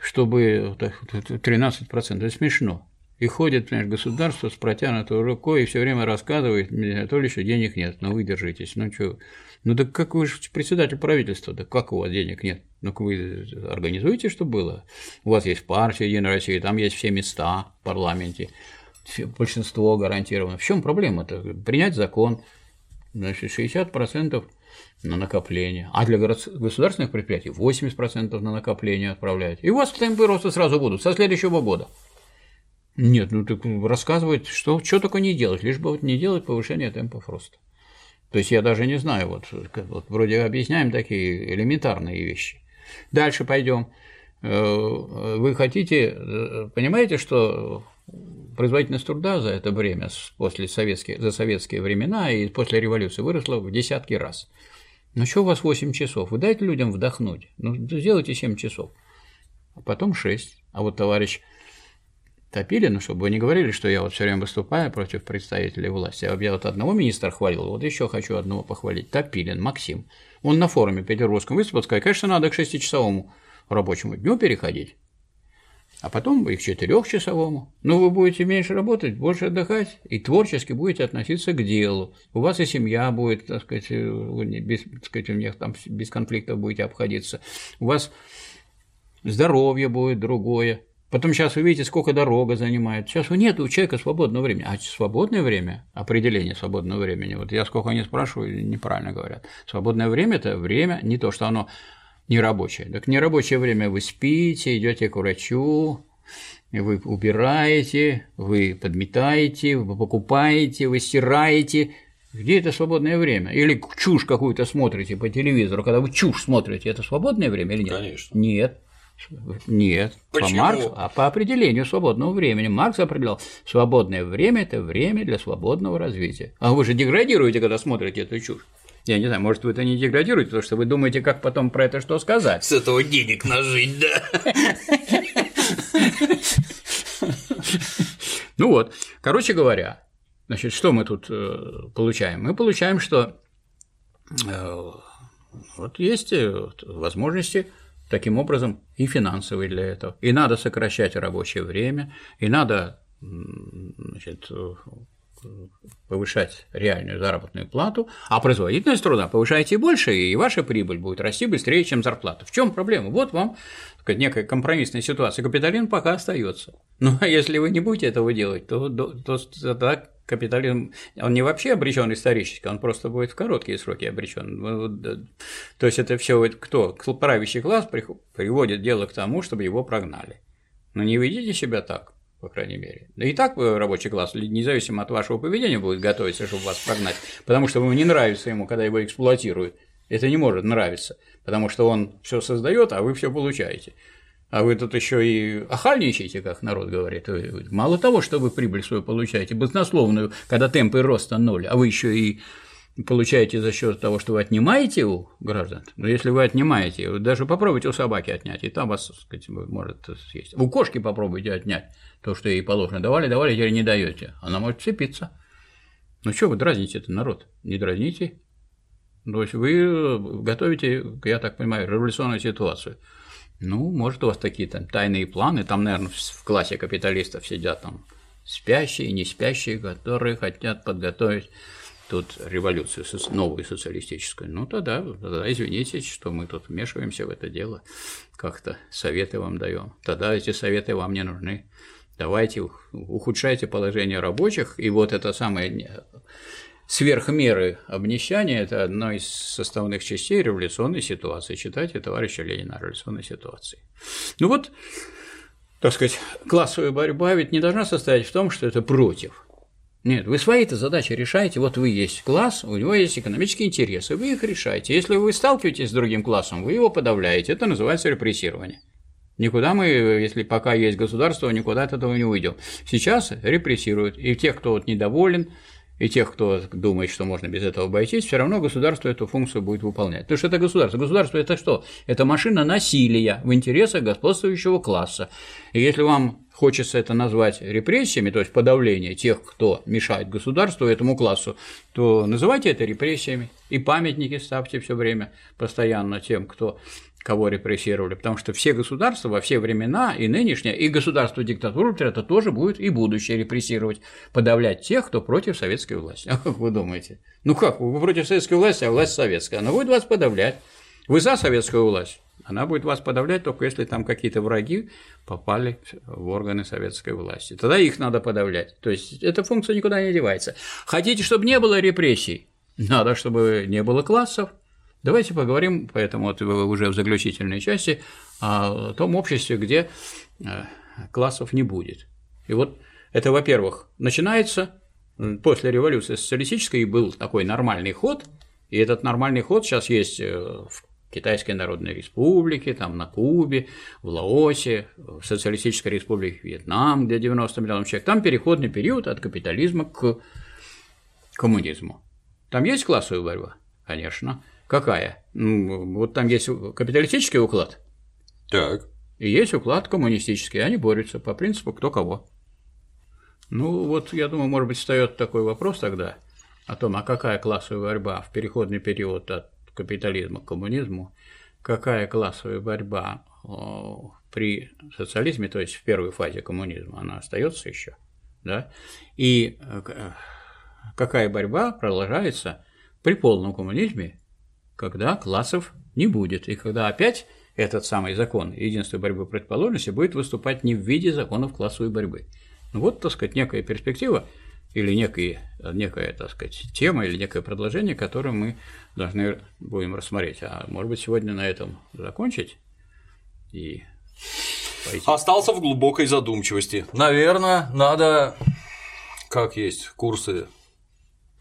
чтобы 13%. Это смешно. И ходит, понимаешь, государство с протянутой рукой и все время рассказывает, то ли еще денег нет, но вы держитесь. Ну что, ну так как вы же председатель правительства, да как у вас денег нет? Ну вы организуете, что было? У вас есть партия Единая Россия, там есть все места в парламенте, большинство гарантировано. В чем проблема-то? Принять закон, значит, 60% на накопление, а для государственных предприятий 80% на накопление отправляют. И у вас темпы роста сразу будут со следующего года. Нет, ну так рассказывать, что, что только не делать, лишь бы вот не делать повышение темпов роста. То есть я даже не знаю, вот, вот вроде объясняем такие элементарные вещи. Дальше пойдем. Э, вы хотите, э, понимаете, что производительность труда за это время, после советские, за советские времена и после революции выросла в десятки раз. Ну что у вас 8 часов? Вы дайте людям вдохнуть. Ну, сделайте 7 часов, а потом 6. А вот товарищ Топилину, чтобы вы не говорили, что я вот все время выступаю против представителей власти. Я вот одного министра хвалил, вот еще хочу одного похвалить. Топилин, Максим. Он на форуме петербургском выступил, сказал, конечно, надо к шестичасовому рабочему дню переходить, а потом и к четырехчасовому. Но вы будете меньше работать, больше отдыхать, и творчески будете относиться к делу. У вас и семья будет, так сказать, без, так сказать, у них там без конфликтов будете обходиться. У вас здоровье будет другое. Потом сейчас вы видите, сколько дорога занимает. Сейчас нет у человека свободного времени. А свободное время, определение свободного времени, вот я сколько не спрашиваю, неправильно говорят. Свободное время – это время, не то, что оно нерабочее. Так нерабочее время вы спите, идете к врачу, вы убираете, вы подметаете, вы покупаете, вы стираете. Где это свободное время? Или чушь какую-то смотрите по телевизору, когда вы чушь смотрите, это свободное время или нет? Конечно. Нет. Нет, Почему? по Марксу, а по определению свободного времени. Маркс определял, свободное время – это время для свободного развития. А вы же деградируете, когда смотрите эту чушь. Я не знаю, может, вы это не деградируете, потому что вы думаете, как потом про это что сказать. С этого денег нажить, да. (laughs) Ну вот, короче говоря, значит, что мы тут э, получаем? Мы получаем, что э, вот есть э, возможности таким образом и финансовые для этого. И надо сокращать рабочее время, и надо значит, повышать реальную заработную плату, а производительность труда повышаете больше, и ваша прибыль будет расти быстрее, чем зарплата. В чем проблема? Вот вам сказать, некая компромиссная ситуация. Капитализм пока остается. Ну, а если вы не будете этого делать, то, то, тогда капитализм, он не вообще обречен исторически, он просто будет в короткие сроки обречен. То есть это все кто? Правящий класс приводит дело к тому, чтобы его прогнали. Но не ведите себя так по крайней мере. Да и так э, рабочий класс, независимо от вашего поведения, будет готовиться, чтобы вас прогнать, потому что вам не нравится ему, когда его эксплуатируют. Это не может нравиться, потому что он все создает, а вы все получаете. А вы тут еще и охальничаете, как народ говорит. Мало того, что вы прибыль свою получаете, баснословную, когда темпы роста ноль, а вы еще и получаете за счет того, что вы отнимаете у граждан, но если вы отнимаете, даже попробуйте у собаки отнять, и там вас, так сказать, может съесть. У кошки попробуйте отнять то, что ей положено. Давали, давали, теперь не даете. Она может вцепиться. Ну что вы дразните это народ? Не дразните. То есть вы готовите, я так понимаю, революционную ситуацию. Ну, может, у вас такие там тайные планы, там, наверное, в классе капиталистов сидят там спящие и не спящие, которые хотят подготовить тут революцию новую социалистическую, ну тогда, тогда извините, что мы тут вмешиваемся в это дело, как-то советы вам даем. Тогда эти советы вам не нужны. Давайте ухудшайте положение рабочих, и вот это самое сверхмеры обнищания – это одна из составных частей революционной ситуации. Читайте товарища Ленина о революционной ситуации. Ну вот, так сказать, классовая борьба ведь не должна состоять в том, что это против. Нет, вы свои-то задачи решаете. Вот вы есть класс, у него есть экономические интересы, вы их решаете. Если вы сталкиваетесь с другим классом, вы его подавляете. Это называется репрессирование. Никуда мы, если пока есть государство, никуда от этого не уйдем. Сейчас репрессируют. И тех, кто вот недоволен, и тех, кто думает, что можно без этого обойтись, все равно государство эту функцию будет выполнять. Потому что это государство. Государство это что? Это машина насилия в интересах господствующего класса. И если вам хочется это назвать репрессиями, то есть подавление тех, кто мешает государству, этому классу, то называйте это репрессиями. И памятники ставьте все время постоянно тем, кто кого репрессировали, потому что все государства во все времена, и нынешнее, и государство диктатуры это тоже будет и будущее репрессировать, подавлять тех, кто против советской власти. А как вы думаете? Ну как, вы против советской власти, а власть советская, она будет вас подавлять. Вы за советскую власть, она будет вас подавлять только если там какие-то враги попали в органы советской власти. Тогда их надо подавлять. То есть эта функция никуда не девается. Хотите, чтобы не было репрессий? Надо, чтобы не было классов. Давайте поговорим, поэтому вот уже в заключительной части, о том обществе, где э, классов не будет. И вот это, во-первых, начинается после революции социалистической был такой нормальный ход, и этот нормальный ход сейчас есть э, в Китайской Народной Республике, там на Кубе, в Лаосе, в Социалистической Республике Вьетнам, где 90 миллионов человек. Там переходный период от капитализма к коммунизму. Там есть классовая борьба? Конечно. Какая? Ну, вот там есть капиталистический уклад. Так. И есть уклад коммунистический. Они борются по принципу кто кого. Ну, вот я думаю, может быть, встает такой вопрос тогда о том, а какая классовая борьба в переходный период от капитализма к коммунизму, какая классовая борьба при социализме, то есть в первой фазе коммунизма, она остается еще, да, и э, какая борьба продолжается при полном коммунизме когда классов не будет, и когда опять этот самый закон единства борьбы предположенности будет выступать не в виде законов классовой борьбы. Ну вот, так сказать, некая перспектива или некая, некая, так сказать, тема или некое предложение, которое мы должны будем рассмотреть. А может быть, сегодня на этом закончить и пойти. Остался в глубокой задумчивости. Наверное, надо, как есть, курсы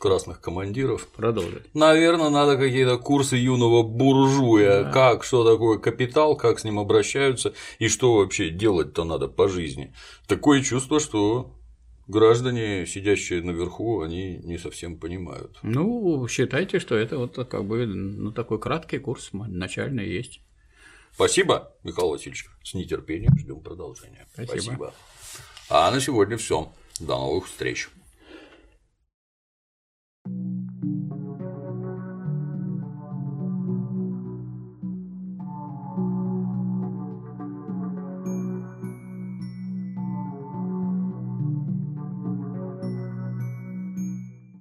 красных командиров. Продолжить. Наверное, надо какие-то курсы юного буржуя, да. как, что такое капитал, как с ним обращаются и что вообще делать-то надо по жизни. Такое чувство, что граждане, сидящие наверху, они не совсем понимают. Ну, считайте, что это вот как бы ну, такой краткий курс начальный есть. Спасибо, Михаил Васильевич. С нетерпением ждем продолжения. Спасибо. Спасибо. А на сегодня все. До новых встреч.